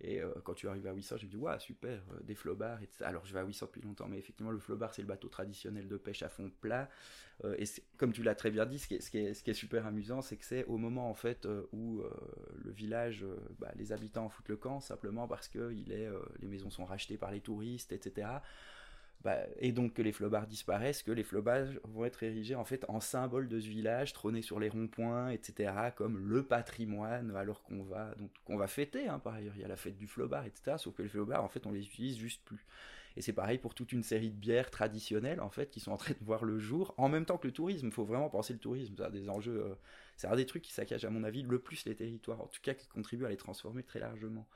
Et euh, quand tu arrives à 800, je me dis, ouais, super, euh, des flobards, etc. Alors, je vais à 800 depuis longtemps, mais effectivement, le flobard, c'est le bateau traditionnel de pêche à fond plat. Euh, et comme tu l'as très bien dit, ce qui est super amusant, c'est que c'est au moment, en fait, où le village, bah, les habitants en foutent le camp, simplement parce que il est, les maisons sont rachetées par les touristes, etc. Bah, et donc que les flobards disparaissent, que les flobards vont être érigés en fait en symbole de ce village, trônés sur les ronds-points, etc., comme le patrimoine, alors qu'on va donc qu'on va fêter. Hein, par ailleurs, il y a la fête du flobard, etc. Sauf que les flobards, en fait, on les utilise juste plus. Et c'est pareil pour toute une série de bières traditionnelles, en fait, qui sont en train de voir le jour, en même temps que le tourisme. Il faut vraiment penser le tourisme. Ça a des enjeux. Euh, c'est un des trucs qui saccagent, à mon avis, le plus les territoires, en tout cas qui contribuent à les transformer très largement.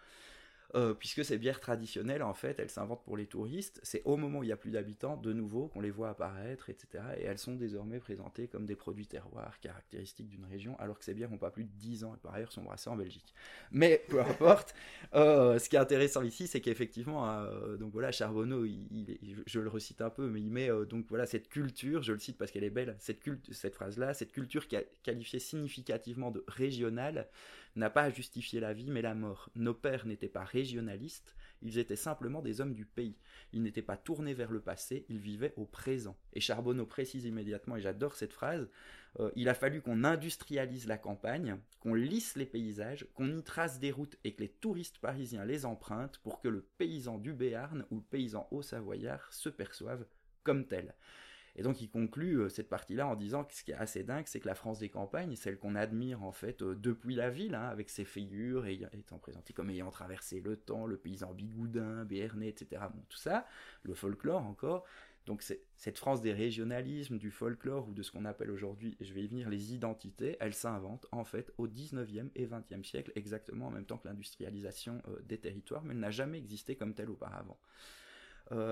Euh, puisque ces bières traditionnelles, en fait, elles s'inventent pour les touristes. C'est au moment où il n'y a plus d'habitants, de nouveau, qu'on les voit apparaître, etc. Et elles sont désormais présentées comme des produits terroirs caractéristiques d'une région, alors que ces bières n'ont pas plus de 10 ans et par ailleurs sont brassées en Belgique. Mais peu importe, euh, ce qui est intéressant ici, c'est qu'effectivement, euh, donc voilà, Charbonneau, je le recite un peu, mais il met donc voilà cette culture, je le cite parce qu'elle est belle, cette, cette phrase-là, cette culture qualifiée significativement de régionale, n'a pas à justifier la vie mais la mort. Nos pères n'étaient pas régionalistes, ils étaient simplement des hommes du pays. Ils n'étaient pas tournés vers le passé, ils vivaient au présent. Et Charbonneau précise immédiatement, et j'adore cette phrase, euh, il a fallu qu'on industrialise la campagne, qu'on lisse les paysages, qu'on y trace des routes et que les touristes parisiens les empruntent pour que le paysan du Béarn ou le paysan haut-savoyard se perçoive comme tel. Et donc il conclut euh, cette partie-là en disant que ce qui est assez dingue, c'est que la France des campagnes, celle qu'on admire en fait euh, depuis la ville, hein, avec ses figures, et étant présentée comme ayant traversé le temps, le paysan bigoudin, béarnais, etc. Bon, tout ça, le folklore encore. Donc cette France des régionalismes, du folklore ou de ce qu'on appelle aujourd'hui, je vais y venir, les identités, elle s'invente en fait au 19e et 20e siècle, exactement en même temps que l'industrialisation euh, des territoires, mais elle n'a jamais existé comme telle auparavant.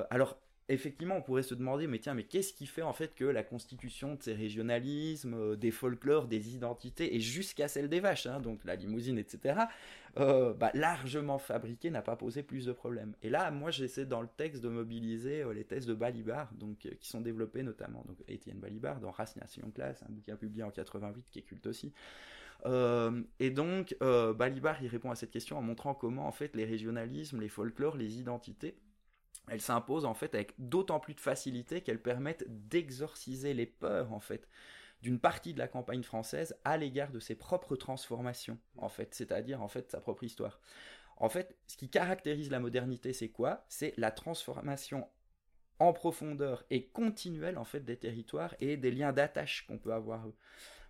alors effectivement, on pourrait se demander, mais tiens, mais qu'est-ce qui fait en fait que la constitution de ces régionalismes, euh, des folklores, des identités, et jusqu'à celle des vaches, hein, donc la limousine, etc., euh, bah, largement fabriquée, n'a pas posé plus de problèmes. Et là, moi, j'essaie dans le texte de mobiliser euh, les thèses de Balibar, donc, qui sont développées notamment, donc Étienne Balibar, dans Race, Nation, Classe, un bouquin publié en 88 qui est culte aussi. et donc, Balibar, il répond à cette question en montrant comment, en fait, les régionalismes, les folklores, les identités, elles s'imposent en fait avec d'autant plus de facilité qu'elles permettent d'exorciser les peurs en fait d'une partie de la campagne française à l'égard de ses propres transformations en fait, c'est-à-dire en fait sa propre histoire. En fait, ce qui caractérise la modernité, c'est quoi? C'est la transformation en profondeur et continuelle en fait des territoires et des liens d'attache qu'on peut avoir.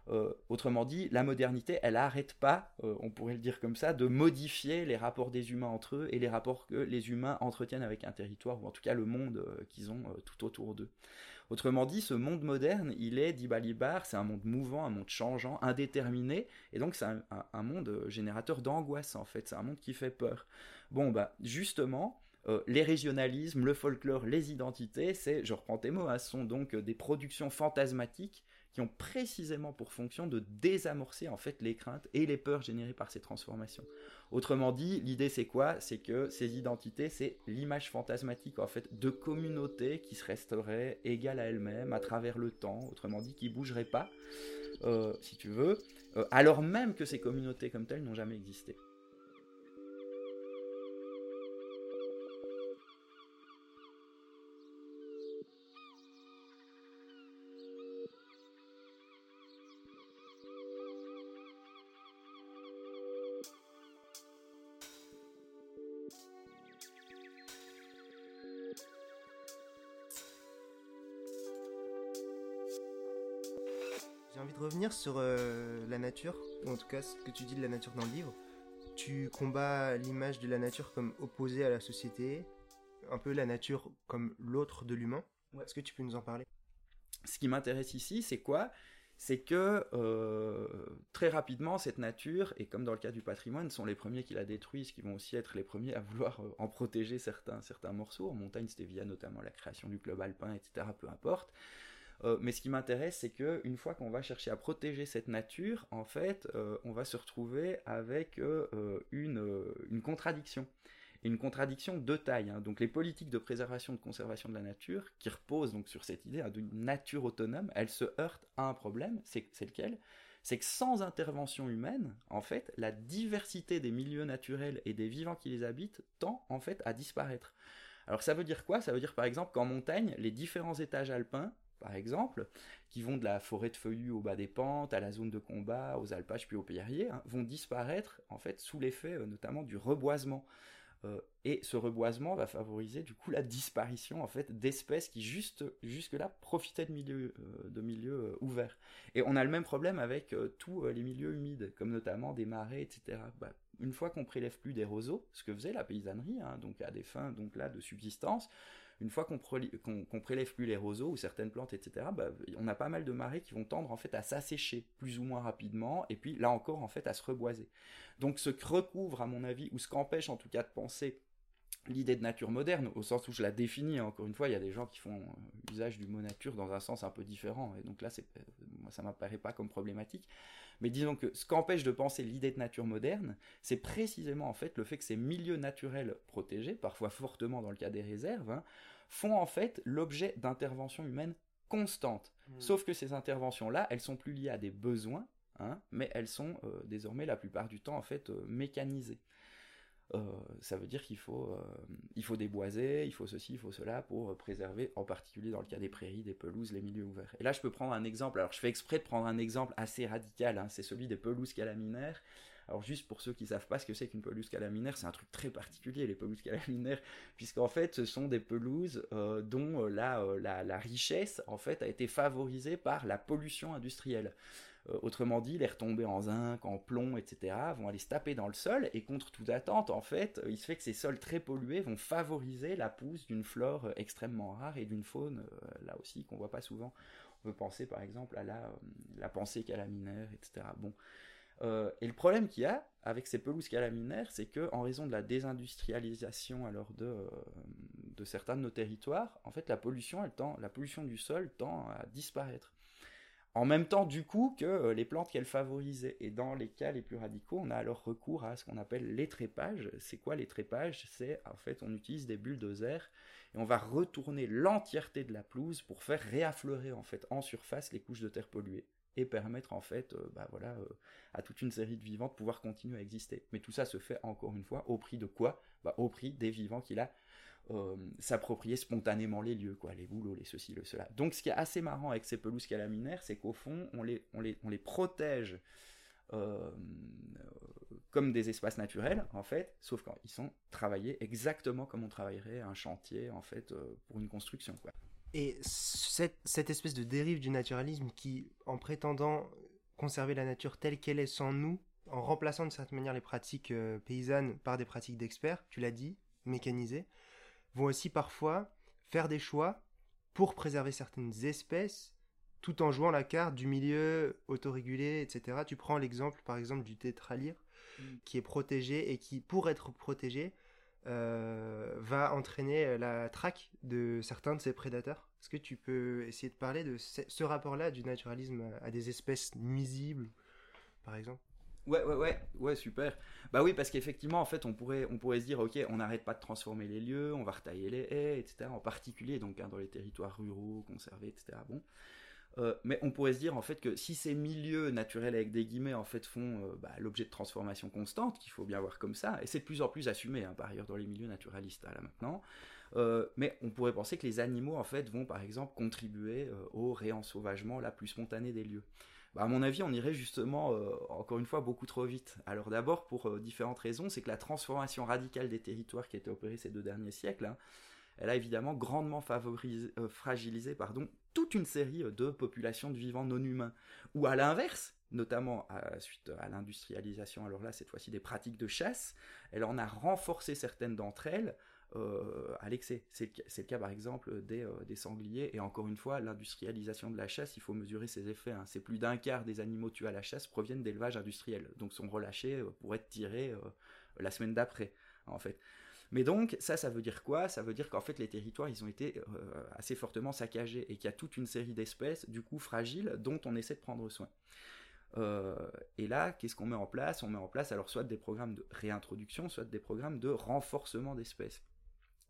Euh, autrement dit, la modernité, elle n'arrête pas, euh, on pourrait le dire comme ça, de modifier les rapports des humains entre eux et les rapports que les humains entretiennent avec un territoire, ou en tout cas le monde euh, qu'ils ont tout autour d'eux. Autrement dit, ce monde moderne, il est, dit Balibar, c'est un monde mouvant, un monde changeant, indéterminé, et donc c'est un, monde générateur d'angoisse en fait, c'est un monde qui fait peur. Bon, bah justement, les régionalismes, le folklore, les identités, c'est, je reprends tes mots, hein, sont donc des productions fantasmatiques qui ont précisément pour fonction de désamorcer en fait les craintes et les peurs générées par ces transformations. Autrement dit, l'idée c'est quoi? C'est que ces identités, c'est l'image fantasmatique en fait de communautés qui se resteraient égales à elles-mêmes à travers le temps, autrement dit qui bougeraient pas, euh, si tu veux, euh, alors même que ces communautés comme telles n'ont jamais existé. Sur euh, la nature, ou en tout cas ce que tu dis de la nature dans le livre. Tu combats l'image de la nature comme opposée à la société, un peu la nature comme l'autre de l'humain. Est-ce que tu peux nous en parler? Ce qui m'intéresse ici, c'est quoi? C'est que euh, très rapidement, cette nature, et comme dans le cas du patrimoine, sont les premiers qui la détruisent, qui vont aussi être les premiers à vouloir euh, en protéger certains, certains morceaux. En montagne, c'était via notamment la création du club alpin, etc., peu importe. Euh, mais ce qui m'intéresse, c'est que une fois qu'on va chercher à protéger cette nature, en fait, euh, on va se retrouver avec euh, une, une, contradiction. Une contradiction de taille. Hein. Donc les politiques de préservation de conservation de la nature, qui reposent donc sur cette idée hein, d'une nature autonome, elles se heurtent à un problème. C'est lequel? C'est que sans intervention humaine, en fait, la diversité des milieux naturels et des vivants qui les habitent tend en fait à disparaître. Alors ça veut dire quoi? Ça veut dire par exemple qu'en montagne, les différents étages alpins, par exemple, qui vont de la forêt de feuillus au bas des pentes, à la zone de combat, aux alpages puis aux pierriers, hein, vont disparaître en fait sous l'effet euh, notamment du reboisement. Euh, et ce reboisement va favoriser du coup la disparition en fait d'espèces qui juste jusque-là profitaient de milieux, euh, ouverts. Et on a le même problème avec tous les milieux humides, comme notamment des marais, etc. Bah, une fois qu'on prélève plus des roseaux, ce que faisait la paysannerie, hein, donc à des fins donc là de subsistance, une fois qu'on prélève plus les roseaux ou certaines plantes, etc., bah, on a pas mal de marais qui vont tendre en fait à s'assécher plus ou moins rapidement, et puis là encore en fait à se reboiser. Donc ce que recouvre à mon avis, ou ce qu'empêche en tout cas de penser l'idée de nature moderne, au sens où je la définis, hein, encore une fois, il y a des gens qui font euh, usage du mot nature dans un sens un peu différent, et donc là, euh, moi, ça m'apparaît pas comme problématique. Mais disons que ce qu'empêche de penser l'idée de nature moderne, c'est précisément en fait le fait que ces milieux naturels protégés, parfois fortement dans le cas des réserves, hein, font en fait l'objet d'interventions humaines constantes. Mmh. Sauf que ces interventions-là, elles sont plus liées à des besoins, hein, mais elles sont euh, désormais la plupart du temps en fait mécanisées. Euh, ça veut dire qu'il faut, euh, il faut déboiser, il faut ceci, il faut cela pour euh, préserver, en particulier dans le cas des prairies, des pelouses, les milieux ouverts. Et là, je peux prendre un exemple. Alors, je fais exprès de prendre un exemple assez radical. Hein, c'est celui des pelouses calaminaires. Alors juste pour ceux qui savent pas ce que c'est qu'une pelouse calaminaire, c'est un truc très particulier les pelouses calaminaires, puisqu'en fait ce sont des pelouses dont la, la, la, richesse en fait a été favorisée par la pollution industrielle. Euh, autrement dit, les retombées en zinc, en plomb, etc., vont aller se taper dans le sol, et contre toute attente, en fait, euh, il se fait que ces sols très pollués vont favoriser la pousse d'une flore euh, extrêmement rare et d'une faune, là aussi, qu'on voit pas souvent. On peut penser, par exemple, à la, la pensée calaminaire, etc. Bon. et le problème qu'il y a avec ces pelouses calaminaires, c'est que en raison de la désindustrialisation alors de, certains de nos territoires, en fait la pollution, la pollution du sol tend à disparaître en même temps du coup que euh, les plantes qu'elles favorisaient. Et dans les cas les plus radicaux, on a alors recours à ce qu'on appelle l'étrépage. C'est quoi l'étrépage C'est en fait on utilise des bulldozers et on va retourner l'entièreté de la pelouse pour faire réaffleurer en fait en surface les couches de terre polluées et permettre en fait euh, bah, voilà, euh, à toute une série de vivants de pouvoir continuer à exister. Mais tout ça se fait encore une fois au prix de quoi? Bah, Au prix des vivants qu'il a euh, s'approprier spontanément les lieux, quoi, les boulots, les ceci, le cela. Donc ce qui est assez marrant avec ces pelouses calaminaires, c'est qu'au fond, on les, on les, on les protège euh, comme des espaces naturels, en fait, sauf quand ils sont travaillés exactement comme on travaillerait un chantier, en fait, euh, pour une construction, quoi. Et cette, cette, espèce de dérive du naturalisme qui, en prétendant conserver la nature telle qu'elle est sans nous, en remplaçant de certaine manière les pratiques paysannes par des pratiques d'experts, tu l'as dit, mécanisées, vont aussi parfois faire des choix pour préserver certaines espèces tout en jouant la carte du milieu autorégulé, etc. Tu prends l'exemple par exemple du tétralyre mm. qui est protégé et qui, pour être protégé, euh, va entraîner la traque de certains de ses prédateurs. Est-ce que tu peux essayer de parler de ce rapport-là du naturalisme à des espèces nuisibles, par exemple? Ouais, ouais, ouais, ouais, super. Bah oui, parce qu'effectivement, en fait, on pourrait, on pourrait se dire, ok, on n'arrête pas de transformer les lieux, on va retailler les haies, etc. En particulier, donc, hein, dans les territoires ruraux, conservés, etc. Bon. Euh, mais on pourrait se dire en fait que si ces milieux naturels avec des guillemets en fait font euh, bah, l'objet de transformation constante, qu'il faut bien voir comme ça, et c'est de plus en plus assumé hein, par ailleurs dans les milieux naturalistes là maintenant, euh, mais on pourrait penser que les animaux en fait vont par exemple contribuer au réensauvagement la plus spontané des lieux. Bah, à mon avis, on irait justement, euh, encore une fois, beaucoup trop vite. Alors d'abord, pour euh, différentes raisons, c'est que la transformation radicale des territoires qui a été opérée ces deux derniers siècles, hein, elle a évidemment grandement euh, fragilisé toute une série de populations de vivants non humains. Ou à l'inverse, notamment suite à l'industrialisation, alors là, cette fois-ci des pratiques de chasse, elle en a renforcé certaines d'entre elles à l'excès. C'est le, cas par exemple des, euh, des, sangliers, et encore une fois, l'industrialisation de la chasse, il faut mesurer ses effets. Hein. C'est plus d'un quart des animaux tués à la chasse proviennent d'élevage industriel, donc sont relâchés euh, pour être tirés la semaine d'après, en fait. Mais donc, ça, ça veut dire quoi? Ça veut dire qu'en fait, les territoires, ils ont été assez fortement saccagés et qu'il y a toute une série d'espèces, du coup, fragiles, dont on essaie de prendre soin. et là, qu'est-ce qu'on met en place? On met en place alors soit des programmes de réintroduction, soit des programmes de renforcement d'espèces.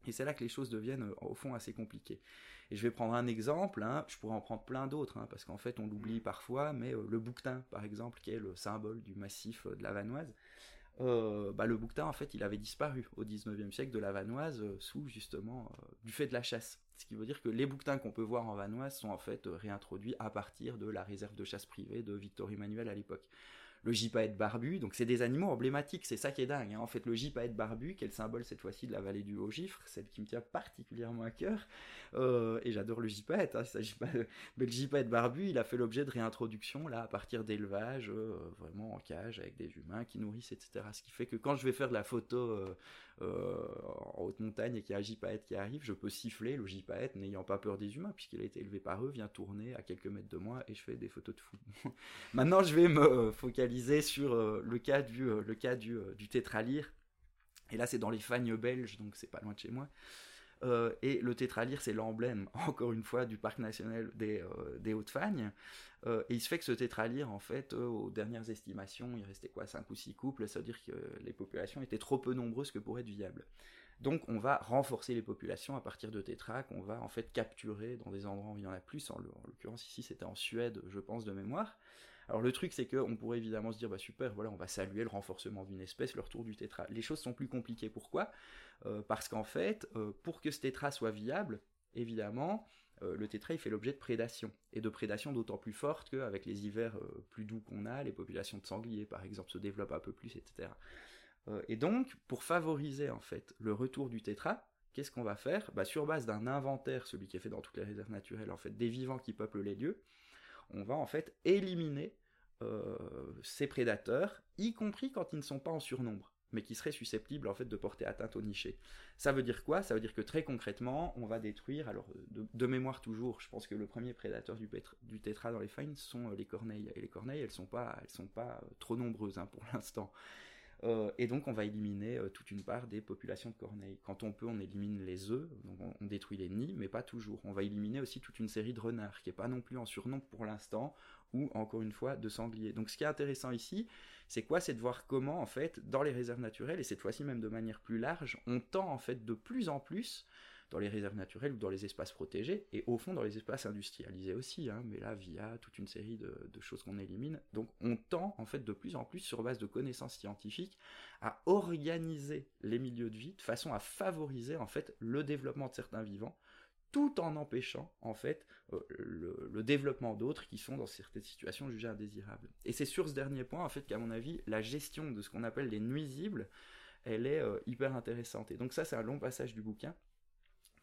Et c'est là que les choses deviennent au fond assez compliquées. Et je vais prendre un exemple, hein, je pourrais en prendre plein d'autres, hein, parce qu'en fait on l'oublie parfois, mais le bouquetin par exemple, qui est le symbole du massif de la Vanoise, euh, bah, le bouquetin en fait il avait disparu au 19e siècle de la Vanoise euh, sous justement euh, du fait de la chasse. Ce qui veut dire que les bouquetins qu'on peut voir en Vanoise sont en fait réintroduits à partir de la réserve de chasse privée de Victor Emmanuel à l'époque le gypaète barbu. Donc c'est des animaux emblématiques, c'est ça qui est dingue. Hein. En fait, le gypaète barbu, qui est le symbole cette fois-ci de la vallée du Haut-Gifre, celle qui me tient particulièrement à cœur, euh, et j'adore le gypaète, hein, mais le gypaète barbu, il a fait l'objet de réintroduction là à partir d'élevage, euh, vraiment en cage avec des humains qui nourrissent, etc. Ce qui fait que quand je vais faire de la photo euh, en haute montagne et qu'il y a un gypaète qui arrive, je peux siffler le gypaète n'ayant pas peur des humains puisqu'il a été élevé par eux, vient tourner à quelques mètres de moi et je fais des photos de fou. Maintenant, je vais me focaliser sur euh, le cas du, euh, le cas euh, du tétralyre. Et là, c'est dans les Fagnes belges, donc c'est pas loin de chez moi. Et le tétralyre, c'est l'emblème, encore une fois, du parc national des, des Hautes-Fagnes. et il se fait que ce tétralyre, en fait, aux dernières estimations, il restait quoi 5 ou 6 couples, ça veut dire que les populations étaient trop peu nombreuses que pour être viables. Donc on va renforcer les populations à partir de tétras qu'on va en fait capturer dans des endroits où il y en a plus. En l'occurrence ici c'était en Suède, je pense de mémoire. Alors le truc c'est qu'on pourrait évidemment se dire bah super voilà on va saluer le renforcement d'une espèce, le retour du tétra. Les choses sont plus compliquées. Pourquoi? euh, Parce qu'en fait euh, pour que ce tétra soit viable, évidemment euh, le tétra il fait l'objet de prédation et de prédation d'autant plus forte qu'avec les hivers plus doux qu'on a, les populations de sangliers par exemple se développent un peu plus, etc. et donc pour favoriser en fait le retour du tétra, qu'est-ce qu'on va faire? Bah, Sur base d'un inventaire, celui qui est fait dans toutes les réserves naturelles, en fait, des vivants qui peuplent les lieux, on va en fait éliminer euh, ces prédateurs, y compris quand ils ne sont pas en surnombre mais qui seraient susceptibles en fait de porter atteinte au niché. Ça veut dire quoi? Ça veut dire que très concrètement, on va détruire, alors de, mémoire toujours, je pense que le premier prédateur du, tétra dans les fines sont euh, les corneilles. Et les corneilles, elles sont pas, sont pas euh, trop nombreuses hein, pour l'instant. Euh, et donc on va éliminer euh, toute une part des populations de corneilles. Quand on peut, on élimine les œufs, on, détruit les nids, mais pas toujours. On va éliminer aussi toute une série de renards, qui est pas non plus en surnombre pour l'instant, ou encore une fois de sangliers. Donc ce qui est intéressant ici, c'est quoi C'est de voir comment en fait, dans les réserves naturelles, et cette fois-ci même de manière plus large, on tend en fait de plus en plus dans les réserves naturelles ou dans les espaces protégés, et au fond dans les espaces industrialisés aussi, hein, mais là via toute une série de, choses qu'on élimine. Donc on tend en fait de plus en plus sur base de connaissances scientifiques à organiser les milieux de vie de façon à favoriser en fait le développement de certains vivants tout en empêchant en fait euh, le, développement d'autres qui sont dans certaines situations jugées indésirables. Et c'est sur ce dernier point en fait qu'à mon avis la gestion de ce qu'on appelle les nuisibles elle est euh, hyper intéressante. Et donc ça c'est un long passage du bouquin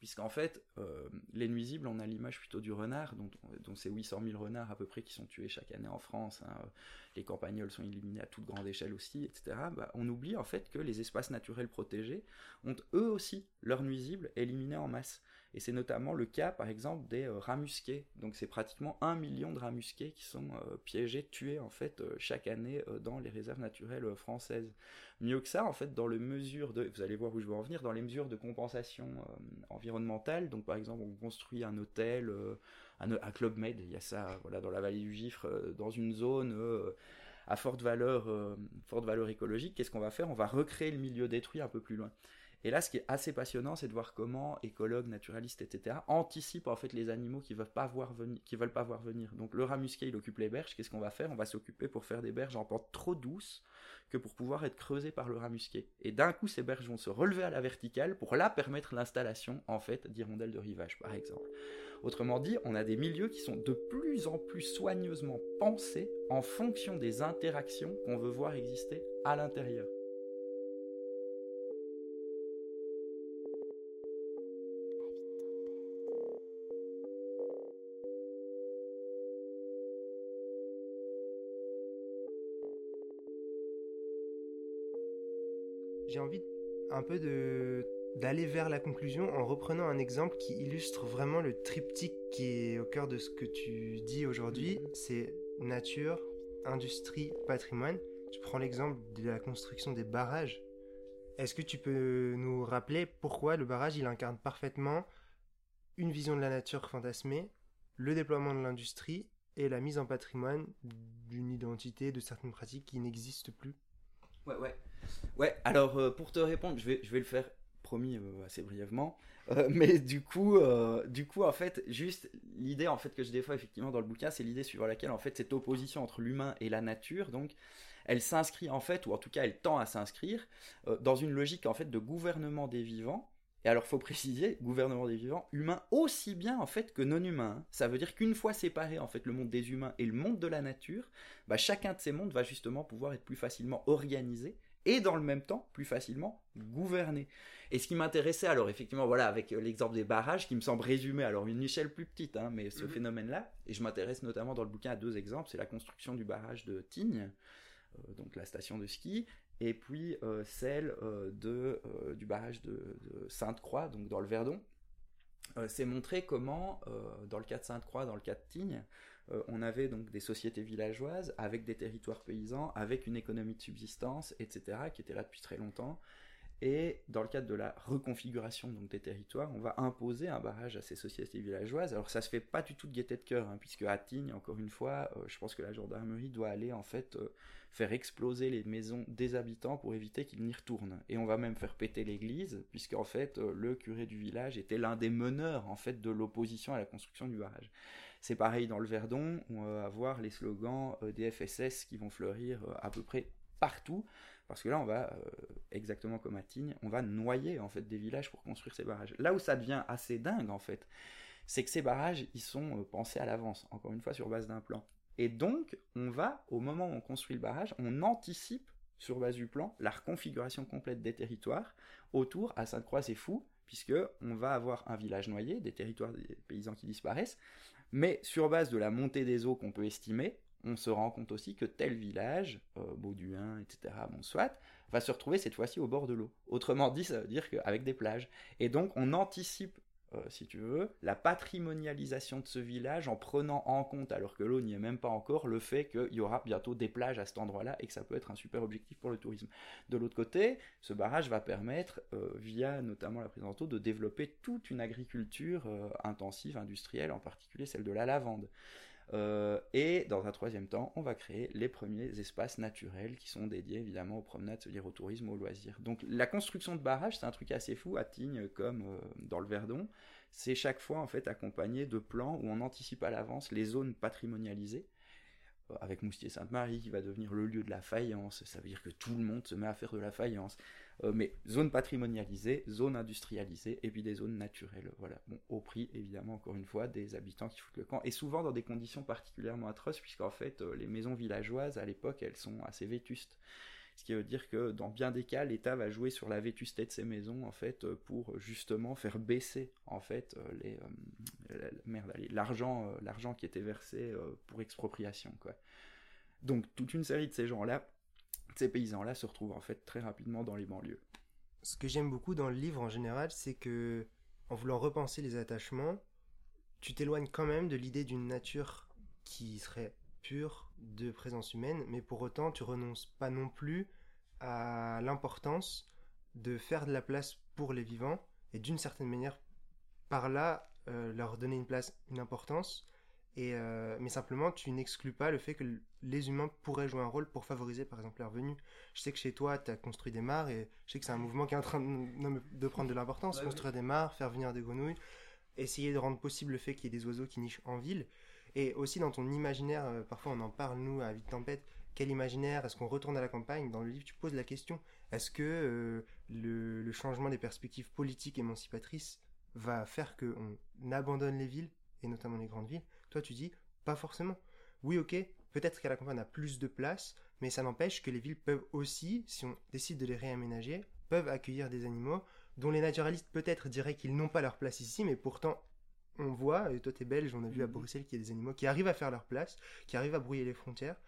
puisqu'en fait, euh, les nuisibles, on a l'image plutôt du renard, dont, dont c'est 800 000 renards à peu près qui sont tués chaque année en France, hein, les campagnols sont éliminés à toute grande échelle aussi, etc. Bah, on oublie en fait que les espaces naturels protégés ont eux aussi leurs nuisibles éliminés en masse. Et c'est notamment le cas, par exemple, des euh, rats musqués. Donc c'est pratiquement un million de rats musqués qui sont piégés, tués en fait chaque année dans les réserves naturelles françaises. Mieux que ça, en fait, dans les mesures de, vous allez voir où je veux en venir, dans les mesures de compensation environnementale donc par exemple, on construit un hôtel, euh, un, Club Med, il y a ça dans la vallée du Gifre, euh, dans une zone euh, à forte valeur, forte valeur écologique. Qu'est-ce qu'on va faire? On va recréer le milieu détruit un peu plus loin. Et là, ce qui est assez passionnant, c'est de voir comment écologues, naturalistes, etc., anticipent en fait les animaux qui veulent pas voir venir, veulent pas voir venir. Donc le rat musqué, il occupe les berges. Qu'est-ce qu'on va faire? On va s'occuper pour faire des berges en pente trop douce que pour pouvoir être creusées par le rat musqué. Et d'un coup, ces berges vont se relever à la verticale pour là permettre l'installation en fait d'hirondelles de rivage, par exemple. Autrement dit, on a des milieux qui sont de plus en plus soigneusement pensés en fonction des interactions qu'on veut voir exister à l'intérieur. J'ai envie un peu de d'aller vers la conclusion en reprenant un exemple qui illustre vraiment le triptyque qui est au cœur de ce que tu dis aujourd'hui, c'est nature, industrie, patrimoine. Tu prends l'exemple de la construction des barrages. Est-ce que tu peux nous rappeler pourquoi le barrage il incarne parfaitement une vision de la nature fantasmée, le déploiement de l'industrie et la mise en patrimoine d'une identité, de certaines pratiques qui n'existent plus? Ouais, ouais. Ouais, alors euh, pour te répondre, je vais, je vais le faire promis assez brièvement. mais du coup, du coup, en fait, juste l'idée en fait que je défends effectivement dans le bouquin, c'est l'idée suivant laquelle en fait cette opposition entre l'humain et la nature, donc elle s'inscrit en fait, ou en tout cas elle tend à s'inscrire, euh, dans une logique en fait de gouvernement des vivants. Et alors faut préciser, gouvernement des vivants, humain aussi bien en fait que non humain. Hein. Ça veut dire qu'une fois séparé en fait le monde des humains et le monde de la nature, bah, chacun de ces mondes va justement pouvoir être plus facilement organisé et dans le même temps plus facilement gouverné. Et ce qui m'intéressait alors effectivement voilà avec euh, l'exemple des barrages qui me semble résumer alors une échelle plus petite hein, mais ce mhm. phénomène là et je m'intéresse notamment dans le bouquin à deux exemples c'est la construction du barrage de Tignes euh, donc la station de ski, et puis euh, celle euh, de, du barrage de, Sainte-Croix, donc dans le Verdon. c'est montrer comment, dans le cas de Sainte-Croix, dans le cas de Tignes, on avait donc des sociétés villageoises avec des territoires paysans, avec une économie de subsistance, etc., qui était là depuis très longtemps. Et dans le cadre de la reconfiguration donc, des territoires, on va imposer un barrage à ces sociétés villageoises. Alors ça se fait pas du tout de gaieté de cœur, hein, puisque à Tignes, encore une fois, je pense que la gendarmerie doit aller en fait faire exploser les maisons des habitants pour éviter qu'ils n'y retournent. Et on va même faire péter l'église, puisqu'en fait, euh, le curé du village était l'un des meneurs, en fait, de l'opposition à la construction du barrage. C'est pareil dans le Verdon, on va avoir les slogans euh, des FSS qui vont fleurir euh, à peu près partout, parce que là, on va, exactement comme à Tignes, on va noyer, en fait, des villages pour construire ces barrages. Là où ça devient assez dingue, en fait, c'est que ces barrages, ils sont pensés à l'avance, encore une fois, sur base d'un plan. Et donc, on va, au moment où on construit le barrage, on anticipe sur base du plan la reconfiguration complète des territoires autour. À Sainte-Croix, c'est fou, puisque on va avoir un village noyé, des territoires des paysans qui disparaissent, mais sur base de la montée des eaux qu'on peut estimer, on se rend compte aussi que tel village, euh, Bauduin, etc., bon va se retrouver cette fois-ci au bord de l'eau. Autrement dit, ça veut dire qu'avec des plages. Et donc, on anticipe euh, si tu veux, la patrimonialisation de ce village en prenant en compte, alors que l'eau n'y est même pas encore, le fait qu'il y aura bientôt des plages à cet endroit-là et que ça peut être un super objectif pour le tourisme. De l'autre côté, ce barrage va permettre, euh, via notamment la présence d'eau, de développer toute une agriculture euh, intensive, industrielle, en particulier celle de la lavande. Euh, et dans un troisième temps, on va créer les premiers espaces naturels qui sont dédiés évidemment aux promenades, c'est-à-dire au tourisme, aux loisirs. Donc la construction de barrages, c'est un truc assez fou à Tignes comme euh, dans le Verdon. C'est chaque fois en fait accompagné de plans où on anticipe à l'avance les zones patrimonialisées euh, avec Moustier-Sainte-Marie qui va devenir le lieu de la faïence, ça veut dire que tout le monde se met à faire de la faïence. Euh, mais zone patrimonialisée, zone industrialisée, et puis des zones naturelles. Voilà. Au prix, évidemment, encore une fois, des habitants qui foutent le camp, et souvent dans des conditions particulièrement atroces, puisqu'en fait, euh, les maisons villageoises, à l'époque, elles sont assez vétustes. Ce qui veut dire que dans bien des cas, l'État va jouer sur la vétusté de ces maisons en fait euh, pour justement faire baisser en fait les l'argent l'argent qui était versé pour expropriation quoi. Donc toute une série de ces gens là ces paysans-là se retrouvent en fait très rapidement dans les banlieues. Ce que j'aime beaucoup dans le livre en général, c'est que en voulant repenser les attachements, tu t'éloignes quand même de l'idée d'une nature qui serait pure de présence humaine, mais pour autant tu renonces pas non plus à l'importance de faire de la place pour les vivants et d'une certaine manière par là euh, leur donner une place, une importance et, euh, mais simplement, tu n'exclus pas le fait que les humains pourraient jouer un rôle pour favoriser, par exemple, leur venue. Je sais que chez toi, tu as construit des mares et je sais que c'est un mouvement qui est en train de, prendre de l'importance. construire des mares, faire venir des grenouilles, essayer de rendre possible le fait qu'il y ait des oiseaux qui nichent en ville. Et aussi dans ton imaginaire, euh, parfois on en parle, nous, à Vite Tempête, quel imaginaire? Est-ce qu'on retourne à la campagne? Dans le livre, tu poses la question est-ce que euh, le, le changement des perspectives politiques émancipatrices va faire qu'on abandonne les villes, et notamment les grandes villes? Toi, tu dis, pas forcément. Oui, ok, peut-être qu'à la campagne, on a plus de place, mais ça n'empêche que les villes peuvent aussi, si on décide de les réaménager, peuvent accueillir des animaux dont les naturalistes peut-être diraient qu'ils n'ont pas leur place ici, mais pourtant on voit, et toi t'es belge, on a vu à mhm. Bruxelles qu'il y a des animaux qui arrivent à faire leur place, qui arrivent à brouiller les frontières.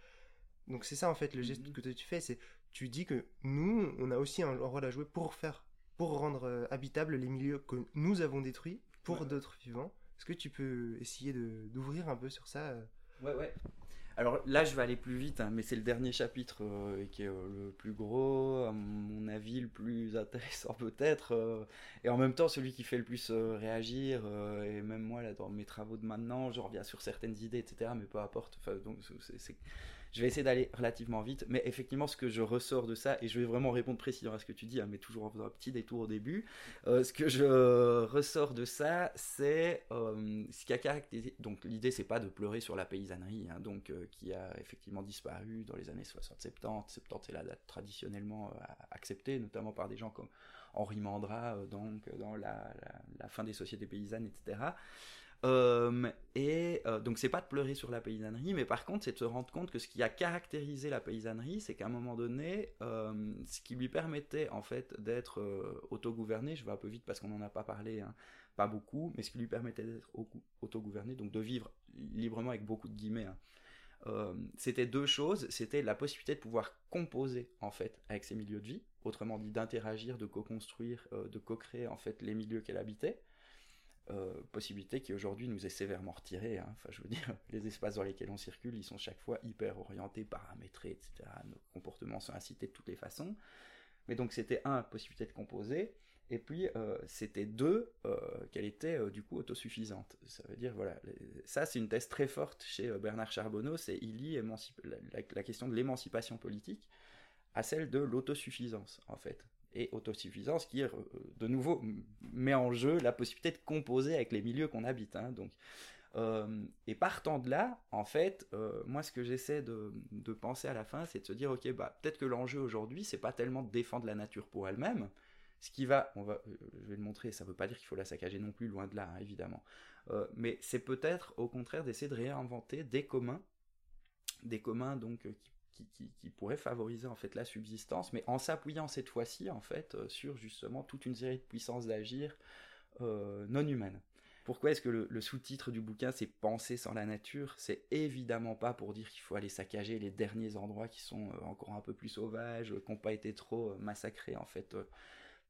Donc c'est ça en fait le geste mhm. que tu fais, c'est tu dis que nous, on a aussi un rôle à jouer pour faire, pour rendre euh, habitables les milieux que nous avons détruits pour d'autres vivants. Est-ce que tu peux essayer d'ouvrir un peu sur ça euh Ouais, ouais. Alors là, je vais aller plus vite, hein, mais c'est le dernier chapitre euh, qui est euh, le plus gros, à mon avis, le plus intéressant peut-être, et en même temps celui qui fait le plus réagir. et même moi, là, dans mes travaux de maintenant, je reviens sur certaines idées, etc. Mais peu importe. donc, c'est Je vais essayer d'aller relativement vite, mais effectivement, ce que je ressors de ça, et je vais vraiment répondre précisément à ce que tu dis, hein, mais toujours en faisant un petit détour au début, euh, ce que je ressors de ça, c'est euh, ce qui a caractérisé. Donc, l'idée, c'est pas de pleurer sur la paysannerie, hein, donc euh, qui a effectivement disparu dans les années 60-70. 70 est la date traditionnellement acceptée, notamment par des gens comme Henri Mandra, donc dans la, fin des sociétés paysannes, etc. Euh, et euh, donc c'est pas de pleurer sur la paysannerie, mais par contre c'est de se rendre compte que ce qui a caractérisé la paysannerie, c'est qu'à un moment donné, euh, ce qui lui permettait en fait d'être autogouverné, je vais un peu vite parce qu'on n'en a pas parlé, hein, pas beaucoup, mais ce qui lui permettait d'être autogouverné, donc de vivre librement avec beaucoup de guillemets, hein, c'était deux choses, c'était la possibilité de pouvoir composer en fait avec ses milieux de vie, autrement dit d'interagir, de co-construire, de co-créer en fait les milieux qu'elle habitait, euh, possibilité qui aujourd'hui nous est sévèrement retirée. Hein. Enfin, je veux dire, les espaces dans lesquels on circule, ils sont chaque fois hyper orientés, paramétrés, etc. Nos comportements sont incités de toutes les façons. Mais donc c'était un, possibilité de composer, et puis euh, c'était deux, euh, qu'elle était du coup autosuffisante. Ça veut dire, voilà, ça c'est une thèse très forte chez Bernard Charbonneau, c'est il lie la, la question de l'émancipation politique à celle de l'autosuffisance, en fait autosuffisance qui, euh, de nouveau, met en jeu la possibilité de composer avec les milieux qu'on habite. Hein, donc, euh, et partant de là, en fait, euh, moi, ce que j'essaie de, de, penser à la fin, c'est de se dire, ok, bah, peut-être que l'enjeu aujourd'hui, c'est pas tellement de défendre la nature pour elle-même, ce qui va, on va, je vais le montrer, ça veut pas dire qu'il faut la saccager non plus, loin de là, hein, évidemment, mais c'est peut-être au contraire d'essayer de réinventer des communs, des communs donc qui qui, pourrait favoriser en fait la subsistance, mais en s'appuyant cette fois-ci en fait euh, sur justement toute une série de puissances d'agir euh, non humaines. Pourquoi est-ce que le, sous-titre du bouquin c'est Penser sans la nature C'est évidemment pas pour dire qu'il faut aller saccager les derniers endroits qui sont euh, encore un peu plus sauvages, qui n'ont pas été trop massacrés en fait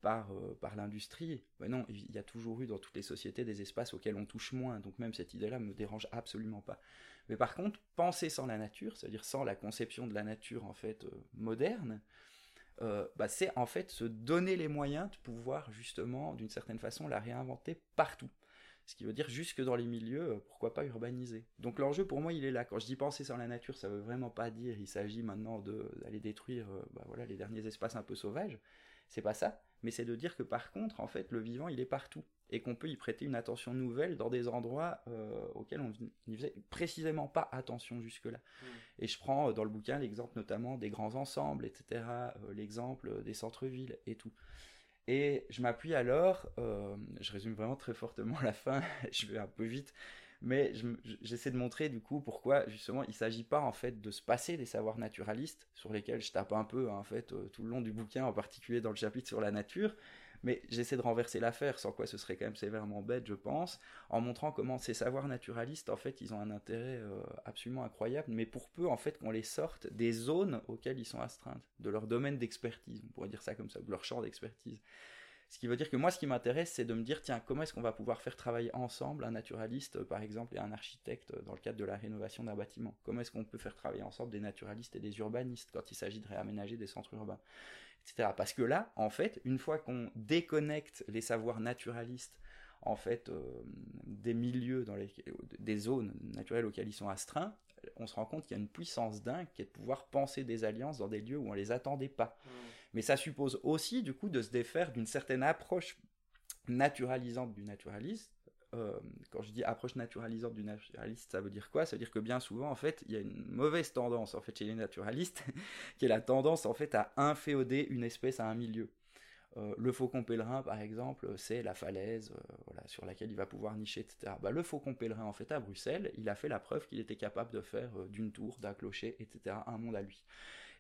par, par l'industrie. Non, il y a toujours eu dans toutes les sociétés des espaces auxquels on touche moins, donc même cette idée-là me dérange absolument pas. Mais par contre, penser sans la nature, c'est-à-dire sans la conception de la nature en fait euh, moderne, euh, bah, c'est en fait se donner les moyens de pouvoir justement, d'une certaine façon, la réinventer partout. Ce qui veut dire jusque dans les milieux, euh, pourquoi pas urbaniser. Donc l'enjeu pour moi, il est là. Quand je dis penser sans la nature, ça veut vraiment pas dire il s'agit maintenant d'aller détruire bah, voilà, les derniers espaces un peu sauvages. C'est pas ça. Mais c'est de dire que par contre, en fait, le vivant, il est partout et qu'on peut y prêter une attention nouvelle dans des endroits euh, auxquels on n'y faisait précisément pas attention jusque-là. Mm. Et je prends euh, dans le bouquin l'exemple notamment des grands ensembles, etc., euh, l'exemple des centres-villes et tout. Et je m'appuie alors, je résume vraiment très fortement la fin, je vais un peu vite, mais j'essaie de montrer du coup pourquoi justement il s'agit pas en fait de se passer des savoirs naturalistes sur lesquels je tape un peu hein, en fait tout le long du bouquin, en particulier dans le chapitre sur la nature, mais j'essaie de renverser l'affaire, sans quoi ce serait quand même sévèrement bête, je pense, en montrant comment ces savoirs naturalistes, en fait, ils ont un intérêt euh, absolument incroyable, mais pour peu, en fait, qu'on les sorte des zones auxquelles ils sont astreintes, de leur domaine d'expertise, on pourrait dire ça comme ça, de leur champ d'expertise. Ce qui veut dire que moi, ce qui m'intéresse, c'est de me dire, tiens, comment est-ce qu'on va pouvoir faire travailler ensemble un naturaliste, par exemple, et un architecte dans le cadre de la rénovation d'un bâtiment? Comment est-ce qu'on peut faire travailler ensemble des naturalistes et des urbanistes quand il s'agit de réaménager des centres urbains? Parce que là, en fait, une fois qu'on déconnecte les savoirs naturalistes en fait euh, des milieux dans les des zones naturelles auxquelles ils sont astreints, on se rend compte qu'il y a une puissance dingue qui est de pouvoir penser des alliances dans des lieux où on les attendait pas. Mmh. Mais ça suppose aussi du coup de se défaire d'une certaine approche naturalisante du naturalisme euh, quand je dis approche naturalisante du naturaliste, ça veut dire quoi? Ça veut dire que bien souvent, en fait, il y a une mauvaise tendance en fait chez les naturalistes, qui est la tendance en fait à inféoder une espèce à un milieu. Euh, le faucon pèlerin, par exemple, c'est la falaise euh, voilà, sur laquelle il va pouvoir nicher, etc. Bah, le faucon pèlerin, en fait, à Bruxelles, il a fait la preuve qu'il était capable de faire d'une tour, d'un clocher, etc., un monde à lui.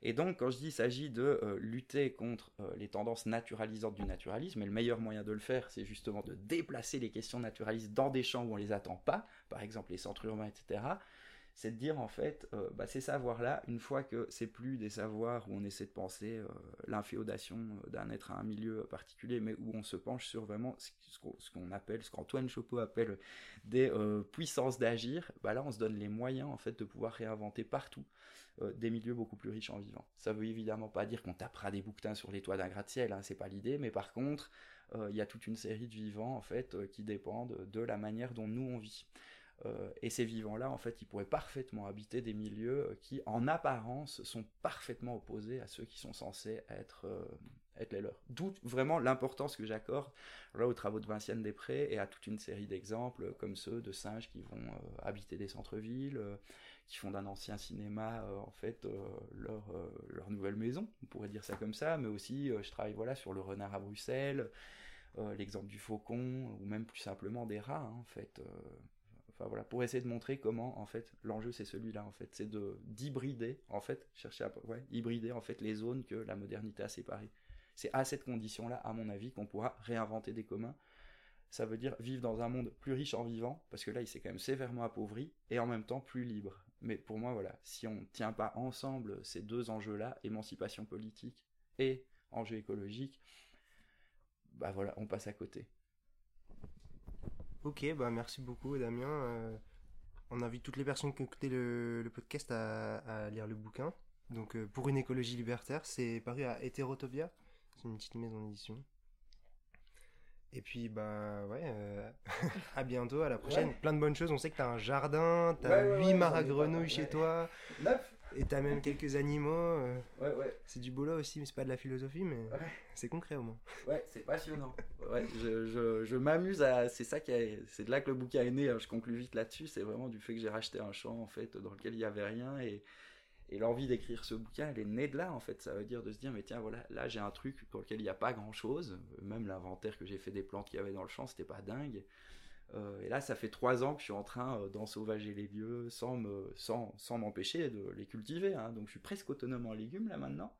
Et donc, quand je dis qu'il s'agit de euh, lutter contre euh, les tendances naturalisantes du naturalisme, le meilleur moyen de le faire, c'est justement de déplacer les questions naturalistes dans des champs où on les attend pas, par exemple les centres urbains, etc., c'est de dire en fait, euh, bah, ces savoirs-là, une fois que c'est plus des savoirs où on essaie de penser l'inféodation d'un être à un milieu particulier, mais où on se penche sur vraiment ce qu'on appelle, ce qu'Antoine Chopeau appelle des puissances d'agir, bah là on se donne les moyens en fait de pouvoir réinventer partout euh, des milieux beaucoup plus riches en vivants. Ça veut évidemment pas dire qu'on tapera des bouquetins sur les toits d'un gratte-ciel, hein, c'est pas l'idée, mais par contre, euh, il y a toute une série de vivants en fait euh, qui dépendent de la manière dont nous on vit. Et ces vivants-là, en fait, ils pourraient parfaitement habiter des milieux qui, en apparence, sont parfaitement opposés à ceux qui sont censés être, être les leurs. D'où vraiment l'importance que j'accorde là aux travaux de Vinciane Després et à toute une série d'exemples comme ceux de singes qui vont habiter des centres-villes, qui font d'un ancien cinéma en fait leur, leur nouvelle maison, on pourrait dire ça comme ça, mais aussi je travaille voilà sur le renard à Bruxelles, l'exemple du faucon ou même plus simplement des rats hein, en fait enfin voilà, pour essayer de montrer comment en fait l'enjeu c'est celui-là en fait, c'est de d'hybrider en fait, chercher à hybrider en fait les zones que la modernité a séparées. C'est à cette condition-là, à mon avis, qu'on pourra réinventer des communs. Ça veut dire vivre dans un monde plus riche en vivants, parce que là il s'est quand même sévèrement appauvri, et en même temps plus libre. Mais pour moi voilà, si on ne tient pas ensemble ces deux enjeux-là, émancipation politique et enjeu écologique, bah voilà, on passe à côté. Ok, bah merci beaucoup Damien. Euh, on invite toutes les personnes qui ont écouté le, podcast à, lire le bouquin. Donc euh, pour une écologie libertaire, c'est paru à Hétérotopia. C'est une petite maison d'édition. Et puis bah ouais, euh, à bientôt, à la prochaine. Plein de bonnes choses. On sait que t'as un jardin, t'as 8 mares à grenouilles chez toi. 9 et t'as même quelques animaux. Euh, ouais, ouais. C'est du boulot aussi, mais c'est pas de la philosophie, mais c'est concret au moins. Ouais, c'est passionnant. ouais, je, je, je m'amuse à. C'est ça qui C'est de là que le bouquin est né. Hein, je conclue vite là-dessus. C'est vraiment du fait que j'ai racheté un champ, en fait, dans lequel il y avait rien. Et, et l'envie d'écrire ce bouquin, elle est née de là, en fait. Ça veut dire de se dire, mais tiens, voilà, là, j'ai un truc dans lequel il n'y a pas grand-chose. Même l'inventaire que j'ai fait des plantes qu'il y avait dans le champ, c'était pas dingue. Euh, et là, ça fait trois ans que je suis en train euh, d'ensauvager les lieux sans me, sans, sans m'empêcher de les cultiver. Hein. Donc, je suis presque autonome en légumes là maintenant.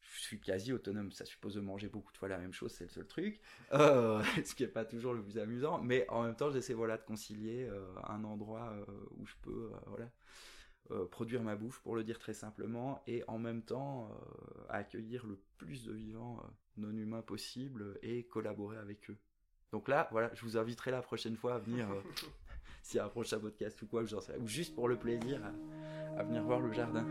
Je suis quasi autonome. Ça suppose de manger beaucoup de fois la même chose, c'est le seul truc. Euh, ce qui n'est pas toujours le plus amusant. Mais en même temps, j'essaie voilà de concilier un endroit où je peux voilà produire ma bouffe, pour le dire très simplement, et en même temps accueillir le plus de vivants non humains possible et collaborer avec eux. Donc là, voilà, je vous inviterai la prochaine fois à venir, euh, s'il y a un prochain podcast ou quoi, ou juste pour le plaisir, à venir voir le jardin.